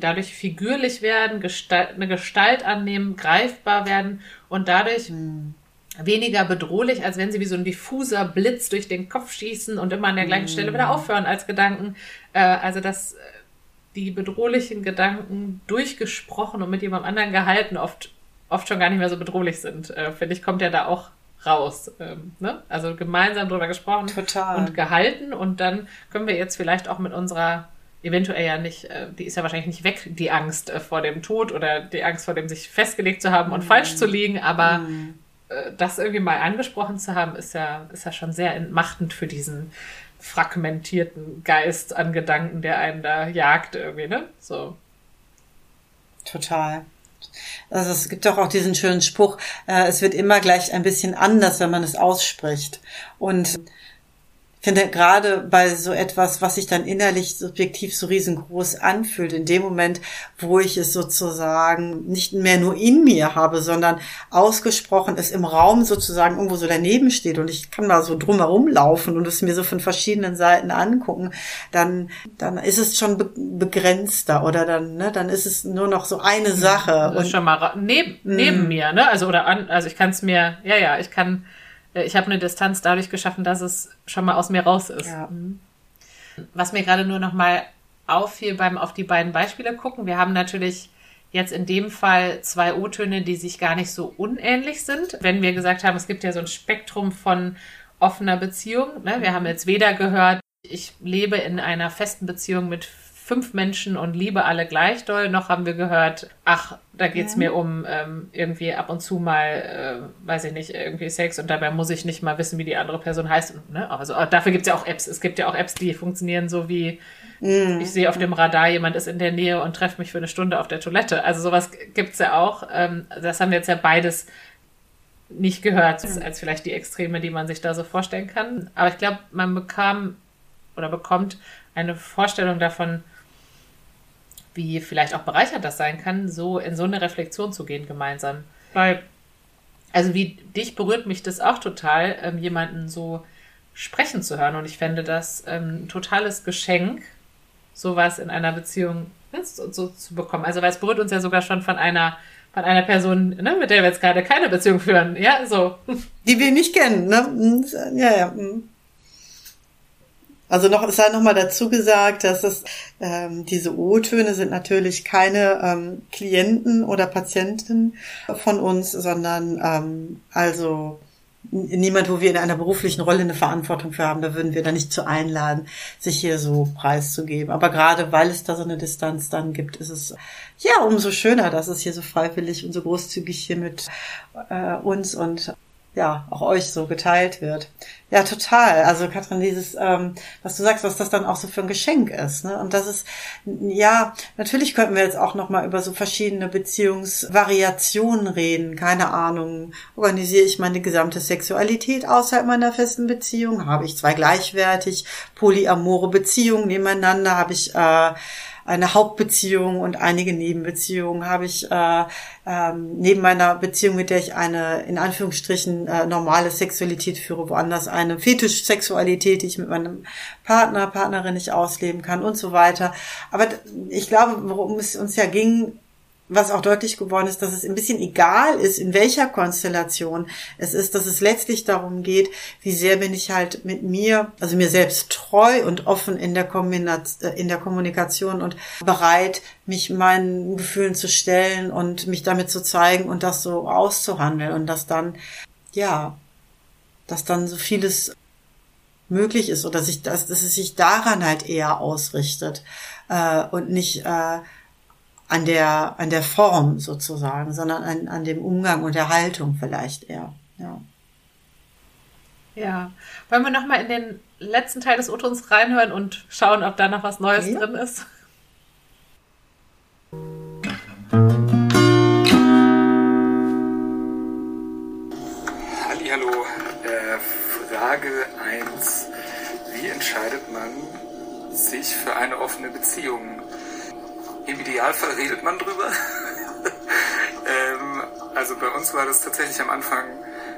Speaker 2: dadurch figürlich werden, Gestalt, eine Gestalt annehmen, greifbar werden und dadurch mhm. weniger bedrohlich, als wenn sie wie so ein diffuser Blitz durch den Kopf schießen und immer an der gleichen mhm. Stelle wieder aufhören als Gedanken. Äh, also dass äh, die bedrohlichen Gedanken durchgesprochen und mit jemandem anderen gehalten oft, oft schon gar nicht mehr so bedrohlich sind. Äh, Finde ich, kommt ja da auch raus. Ähm, ne? Also gemeinsam drüber gesprochen
Speaker 1: Total.
Speaker 2: und gehalten und dann können wir jetzt vielleicht auch mit unserer eventuell ja nicht, äh, die ist ja wahrscheinlich nicht weg, die Angst äh, vor dem Tod oder die Angst vor dem sich festgelegt zu haben und mhm. falsch zu liegen, aber. Äh, das irgendwie mal angesprochen zu haben, ist ja, ist ja schon sehr entmachtend für diesen fragmentierten Geist an Gedanken, der einen da jagt irgendwie, ne? So.
Speaker 1: Total. Also es gibt doch auch diesen schönen Spruch, äh, es wird immer gleich ein bisschen anders, wenn man es ausspricht. Und finde gerade bei so etwas, was sich dann innerlich subjektiv so riesengroß anfühlt, in dem Moment, wo ich es sozusagen nicht mehr nur in mir habe, sondern ausgesprochen es im Raum sozusagen irgendwo so daneben steht und ich kann mal so drumherum laufen und es mir so von verschiedenen Seiten angucken, dann, dann ist es schon begrenzter oder dann, ne, dann ist es nur noch so eine Sache.
Speaker 2: Das ist schon mal neben, neben mm. mir, ne? Also oder an, also ich kann es mir, ja, ja, ich kann ich habe eine Distanz dadurch geschaffen, dass es schon mal aus mir raus ist. Ja. Mhm. Was mir gerade nur noch mal auffiel beim auf die beiden Beispiele gucken, wir haben natürlich jetzt in dem Fall zwei O-Töne, die sich gar nicht so unähnlich sind. Wenn wir gesagt haben, es gibt ja so ein Spektrum von offener Beziehung. Ne? Wir haben jetzt weder gehört, ich lebe in einer festen Beziehung mit fünf Menschen und liebe alle gleich doll. Noch haben wir gehört, ach, da geht's ja. mir um ähm, irgendwie ab und zu mal, äh, weiß ich nicht, irgendwie Sex und dabei muss ich nicht mal wissen, wie die andere Person heißt. Ne? Also dafür gibt's ja auch Apps. Es gibt ja auch Apps, die funktionieren so wie mhm. ich sehe auf dem Radar, jemand ist in der Nähe und treffe mich für eine Stunde auf der Toilette. Also sowas gibt's ja auch. Ähm, das haben wir jetzt ja beides nicht gehört, als vielleicht die Extreme, die man sich da so vorstellen kann. Aber ich glaube, man bekam oder bekommt eine Vorstellung davon, wie vielleicht auch bereichert das sein kann, so in so eine Reflexion zu gehen gemeinsam. Weil, also wie dich berührt mich das auch total, ähm, jemanden so sprechen zu hören. Und ich fände das ähm, ein totales Geschenk, sowas in einer Beziehung ne, so, so, zu bekommen. Also weil es berührt uns ja sogar schon von einer von einer Person, ne, mit der wir jetzt gerade keine Beziehung führen, ja, so.
Speaker 1: Die wir nicht kennen, ne? Mhm, ja, ja. Also noch, es sei noch mal dazu gesagt, dass es ähm, diese O-Töne sind natürlich keine ähm, Klienten oder Patienten von uns, sondern ähm, also niemand, wo wir in einer beruflichen Rolle eine Verantwortung für haben, da würden wir da nicht zu einladen, sich hier so preiszugeben. Aber gerade weil es da so eine Distanz dann gibt, ist es ja umso schöner, dass es hier so freiwillig und so großzügig hier mit äh, uns und ja, auch euch so geteilt wird. Ja, total. Also Katrin, dieses, ähm, was du sagst, was das dann auch so für ein Geschenk ist. Ne? Und das ist, ja, natürlich könnten wir jetzt auch nochmal über so verschiedene Beziehungsvariationen reden. Keine Ahnung, organisiere ich meine gesamte Sexualität außerhalb meiner festen Beziehung? Habe ich zwei gleichwertig polyamore Beziehungen nebeneinander? Habe ich äh, eine Hauptbeziehung und einige Nebenbeziehungen habe ich äh, ähm, neben meiner Beziehung, mit der ich eine in Anführungsstrichen äh, normale Sexualität führe, woanders eine Fetischsexualität, die ich mit meinem Partner, Partnerin nicht ausleben kann und so weiter. Aber ich glaube, worum es uns ja ging, was auch deutlich geworden ist, dass es ein bisschen egal ist, in welcher Konstellation es ist, dass es letztlich darum geht, wie sehr bin ich halt mit mir, also mir selbst treu und offen in der, Kombination, äh, in der Kommunikation und bereit, mich meinen Gefühlen zu stellen und mich damit zu zeigen und das so auszuhandeln und dass dann, ja, dass dann so vieles möglich ist oder sich, dass, dass es sich daran halt eher ausrichtet äh, und nicht äh, an der, an der Form sozusagen, sondern an, an dem Umgang und der Haltung vielleicht eher. Ja.
Speaker 2: Ja. Wollen wir nochmal in den letzten Teil des O-Tons reinhören und schauen, ob da noch was Neues ja. drin ist?
Speaker 4: Hallo, äh, Frage 1. Wie entscheidet man sich für eine offene Beziehung? Im Idealfall redet man drüber. *laughs* ähm, also bei uns war das tatsächlich am Anfang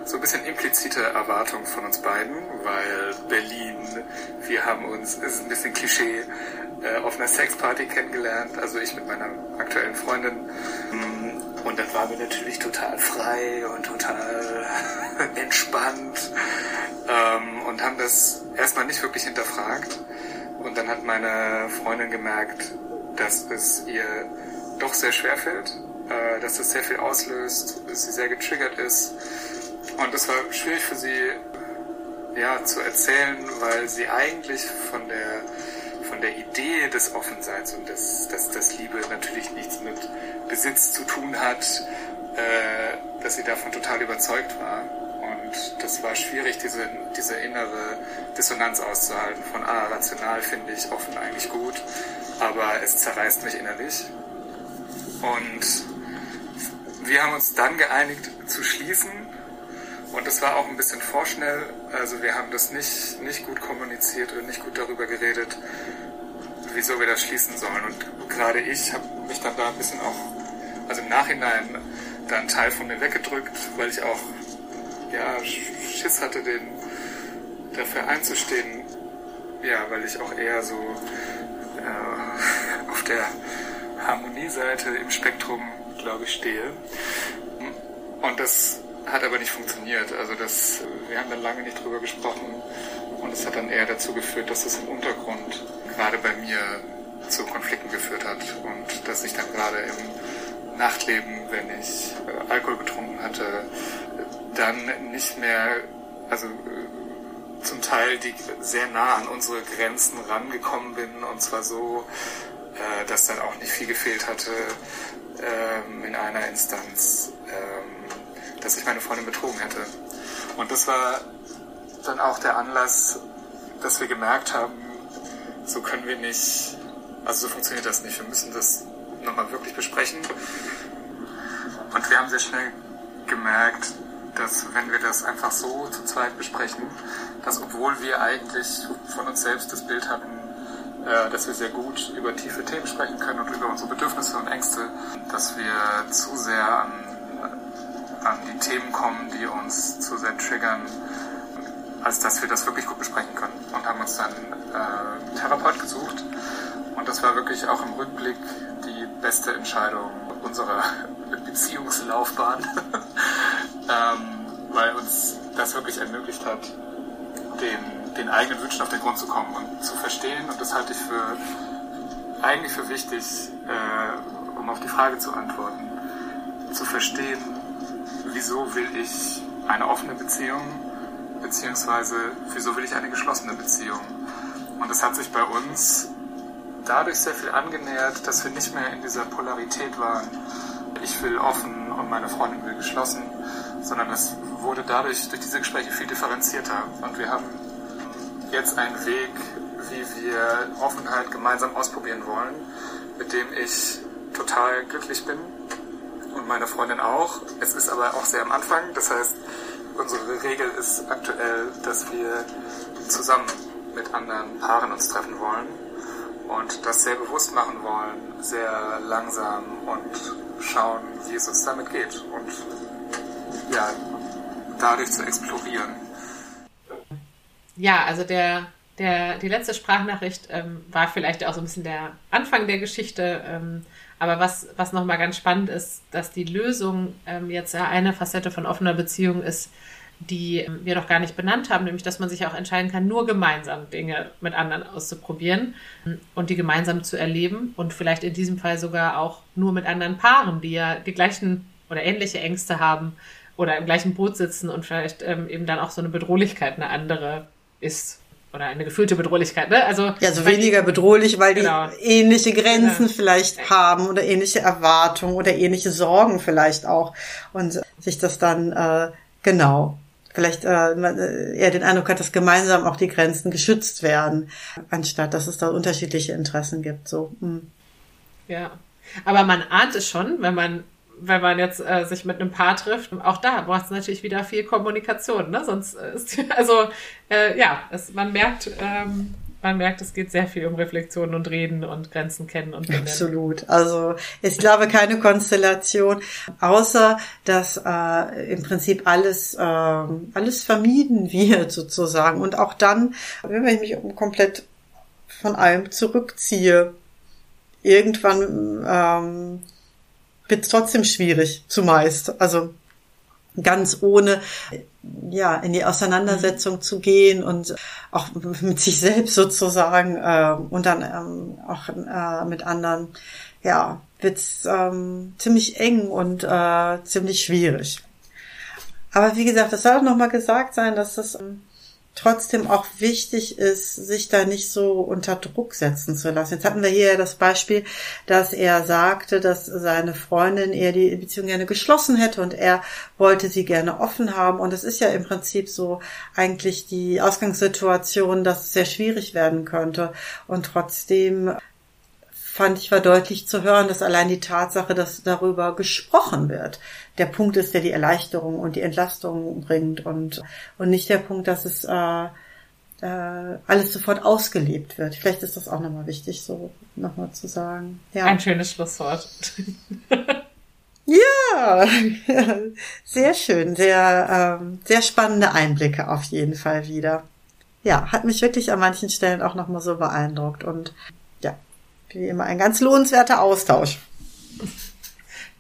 Speaker 4: so ein bisschen implizite Erwartung von uns beiden, weil Berlin, wir haben uns, es ist ein bisschen Klischee, äh, auf einer Sexparty kennengelernt, also ich mit meiner aktuellen Freundin. Und dann waren wir natürlich total frei und total *laughs* entspannt ähm, und haben das erstmal nicht wirklich hinterfragt. Und dann hat meine Freundin gemerkt, dass es ihr doch sehr schwer fällt, äh, dass es sehr viel auslöst, dass sie sehr getriggert ist. Und das war schwierig für sie ja, zu erzählen, weil sie eigentlich von der, von der Idee des Offenseins und des, dass, dass Liebe natürlich nichts mit Besitz zu tun hat, äh, dass sie davon total überzeugt war. Und das war schwierig, diese, diese innere Dissonanz auszuhalten von, ah, rational finde ich offen eigentlich gut, aber es zerreißt mich innerlich. Und wir haben uns dann geeinigt zu schließen und das war auch ein bisschen vorschnell. Also wir haben das nicht, nicht gut kommuniziert und nicht gut darüber geredet, wieso wir das schließen sollen. Und gerade ich habe mich dann da ein bisschen auch, also im Nachhinein da einen Teil von mir weggedrückt, weil ich auch ja, Schiss hatte, den, dafür einzustehen. Ja, weil ich auch eher so äh, auf der Harmonieseite im Spektrum, glaube ich, stehe. Und das hat aber nicht funktioniert. Also das, wir haben dann lange nicht drüber gesprochen und es hat dann eher dazu geführt, dass es im Untergrund gerade bei mir zu Konflikten geführt hat und dass ich dann gerade im Nachtleben, wenn ich äh, Alkohol getrunken hatte, dann nicht mehr, also äh, zum Teil die sehr nah an unsere Grenzen rangekommen bin und zwar so, äh, dass dann auch nicht viel gefehlt hatte ähm, in einer Instanz, ähm, dass ich meine Freundin betrogen hätte. Und das war dann auch der Anlass, dass wir gemerkt haben, so können wir nicht, also so funktioniert das nicht. Wir müssen das nochmal wirklich besprechen. Und wir haben sehr schnell gemerkt, dass wenn wir das einfach so zu zweit besprechen, dass obwohl wir eigentlich von uns selbst das Bild hatten, äh, dass wir sehr gut über tiefe Themen sprechen können und über unsere Bedürfnisse und Ängste, dass wir zu sehr an, an die Themen kommen, die uns zu sehr triggern, als dass wir das wirklich gut besprechen können. Und haben uns dann äh, Therapeut gesucht. Und das war wirklich auch im Rückblick die beste Entscheidung unserer Beziehungslaufbahn, *laughs* ähm, weil uns das wirklich ermöglicht hat, den, den eigenen Wünschen auf den Grund zu kommen und zu verstehen. Und das halte ich für eigentlich für wichtig, äh, um auf die Frage zu antworten, zu verstehen, wieso will ich eine offene Beziehung, beziehungsweise wieso will ich eine geschlossene Beziehung. Und es hat sich bei uns dadurch sehr viel angenähert, dass wir nicht mehr in dieser Polarität waren. Ich will offen und meine Freundin will geschlossen, sondern es wurde dadurch durch diese Gespräche viel differenzierter. Und wir haben jetzt einen Weg, wie wir Offenheit gemeinsam ausprobieren wollen, mit dem ich total glücklich bin und meine Freundin auch. Es ist aber auch sehr am Anfang. Das heißt, unsere Regel ist aktuell, dass wir zusammen mit anderen Paaren uns treffen wollen und das sehr bewusst machen wollen, sehr langsam und schauen, wie es uns damit geht und ja, dadurch zu explorieren.
Speaker 2: Ja, also der, der, die letzte Sprachnachricht ähm, war vielleicht auch so ein bisschen der Anfang der Geschichte. Ähm, aber was, was nochmal ganz spannend ist, dass die Lösung ähm, jetzt ja eine Facette von offener Beziehung ist, die wir noch gar nicht benannt haben, nämlich dass man sich auch entscheiden kann, nur gemeinsam Dinge mit anderen auszuprobieren und die gemeinsam zu erleben und vielleicht in diesem Fall sogar auch nur mit anderen Paaren, die ja die gleichen oder ähnliche Ängste haben oder im gleichen Boot sitzen und vielleicht ähm, eben dann auch so eine Bedrohlichkeit eine andere ist oder eine gefühlte Bedrohlichkeit, ne? Also
Speaker 1: ja, so weniger die, bedrohlich, weil genau. die ähnliche Grenzen ja. vielleicht haben oder ähnliche Erwartungen oder ähnliche Sorgen vielleicht auch und sich das dann äh, genau vielleicht äh, äh, eher den Eindruck hat, dass gemeinsam auch die Grenzen geschützt werden, anstatt dass es da unterschiedliche Interessen gibt. So. Hm.
Speaker 2: Ja, aber man ahnt es schon, wenn man wenn man jetzt äh, sich mit einem Paar trifft, auch da braucht es natürlich wieder viel Kommunikation, ne? Sonst ist *laughs* also äh, ja, es, man merkt, ähm, man merkt, es geht sehr viel um Reflexion und Reden und Grenzen kennen und
Speaker 1: benennen. Absolut. Also ich glaube keine Konstellation, außer dass äh, im Prinzip alles äh, alles vermieden wird sozusagen und auch dann, wenn ich mich komplett von allem zurückziehe, irgendwann ähm, wird es trotzdem schwierig, zumeist. Also ganz ohne ja in die Auseinandersetzung mhm. zu gehen und auch mit sich selbst sozusagen äh, und dann ähm, auch äh, mit anderen ja wird's ähm, ziemlich eng und äh, ziemlich schwierig aber wie gesagt das soll auch noch mal gesagt sein dass das ähm, trotzdem auch wichtig ist, sich da nicht so unter Druck setzen zu lassen. Jetzt hatten wir hier ja das Beispiel, dass er sagte, dass seine Freundin eher die Beziehung gerne geschlossen hätte und er wollte sie gerne offen haben. Und es ist ja im Prinzip so eigentlich die Ausgangssituation, dass es sehr schwierig werden könnte. Und trotzdem fand ich war deutlich zu hören, dass allein die Tatsache, dass darüber gesprochen wird, der Punkt ist, der die Erleichterung und die Entlastung bringt und, und nicht der Punkt, dass es äh, äh, alles sofort ausgelebt wird. Vielleicht ist das auch nochmal wichtig, so nochmal zu sagen.
Speaker 2: Ja. Ein schönes Schlusswort. *laughs*
Speaker 1: ja, *laughs* sehr schön, sehr, ähm, sehr spannende Einblicke auf jeden Fall wieder. Ja, hat mich wirklich an manchen Stellen auch nochmal so beeindruckt und wie immer ein ganz lohnenswerter Austausch.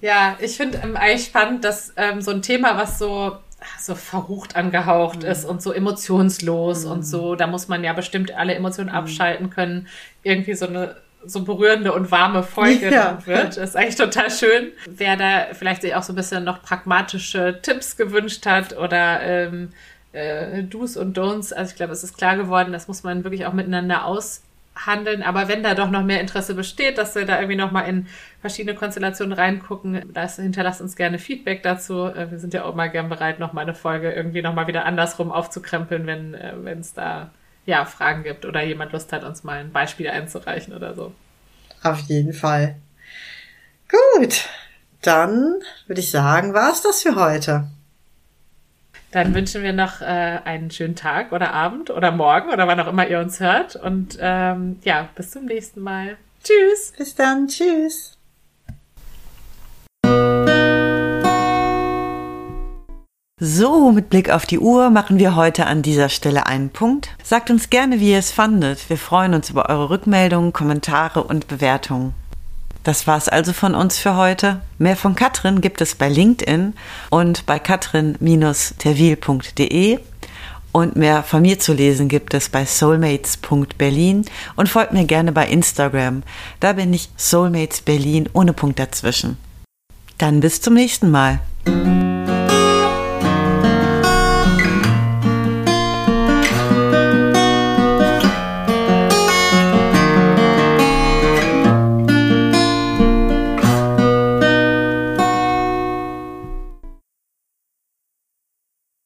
Speaker 2: Ja, ich finde ähm, eigentlich spannend, dass ähm, so ein Thema, was so so verrucht angehaucht mhm. ist und so emotionslos mhm. und so. Da muss man ja bestimmt alle Emotionen mhm. abschalten können. Irgendwie so eine so berührende und warme Folge ja. wird. Das ist eigentlich total schön. Wer da vielleicht sich auch so ein bisschen noch pragmatische Tipps gewünscht hat oder ähm, äh, Do's und Don'ts. Also ich glaube, es ist klar geworden, das muss man wirklich auch miteinander aus handeln. Aber wenn da doch noch mehr Interesse besteht, dass wir da irgendwie noch mal in verschiedene Konstellationen reingucken, das hinterlasst uns gerne Feedback dazu. Äh, wir sind ja auch mal gern bereit, noch mal eine Folge irgendwie noch mal wieder andersrum aufzukrempeln, wenn äh, wenn es da ja Fragen gibt oder jemand Lust hat, uns mal ein Beispiel einzureichen oder so.
Speaker 1: Auf jeden Fall. Gut, dann würde ich sagen, war es das für heute.
Speaker 2: Dann wünschen wir noch äh, einen schönen Tag oder Abend oder Morgen oder wann auch immer ihr uns hört. Und ähm, ja, bis zum nächsten Mal. Tschüss.
Speaker 1: Bis dann. Tschüss. So, mit Blick auf die Uhr machen wir heute an dieser Stelle einen Punkt. Sagt uns gerne, wie ihr es fandet. Wir freuen uns über eure Rückmeldungen, Kommentare und Bewertungen. Das war's also von uns für heute. Mehr von Katrin gibt es bei LinkedIn und bei katrin-terwil.de. Und mehr von mir zu lesen gibt es bei soulmates.berlin und folgt mir gerne bei Instagram. Da bin ich Soulmates Berlin ohne Punkt dazwischen. Dann bis zum nächsten Mal.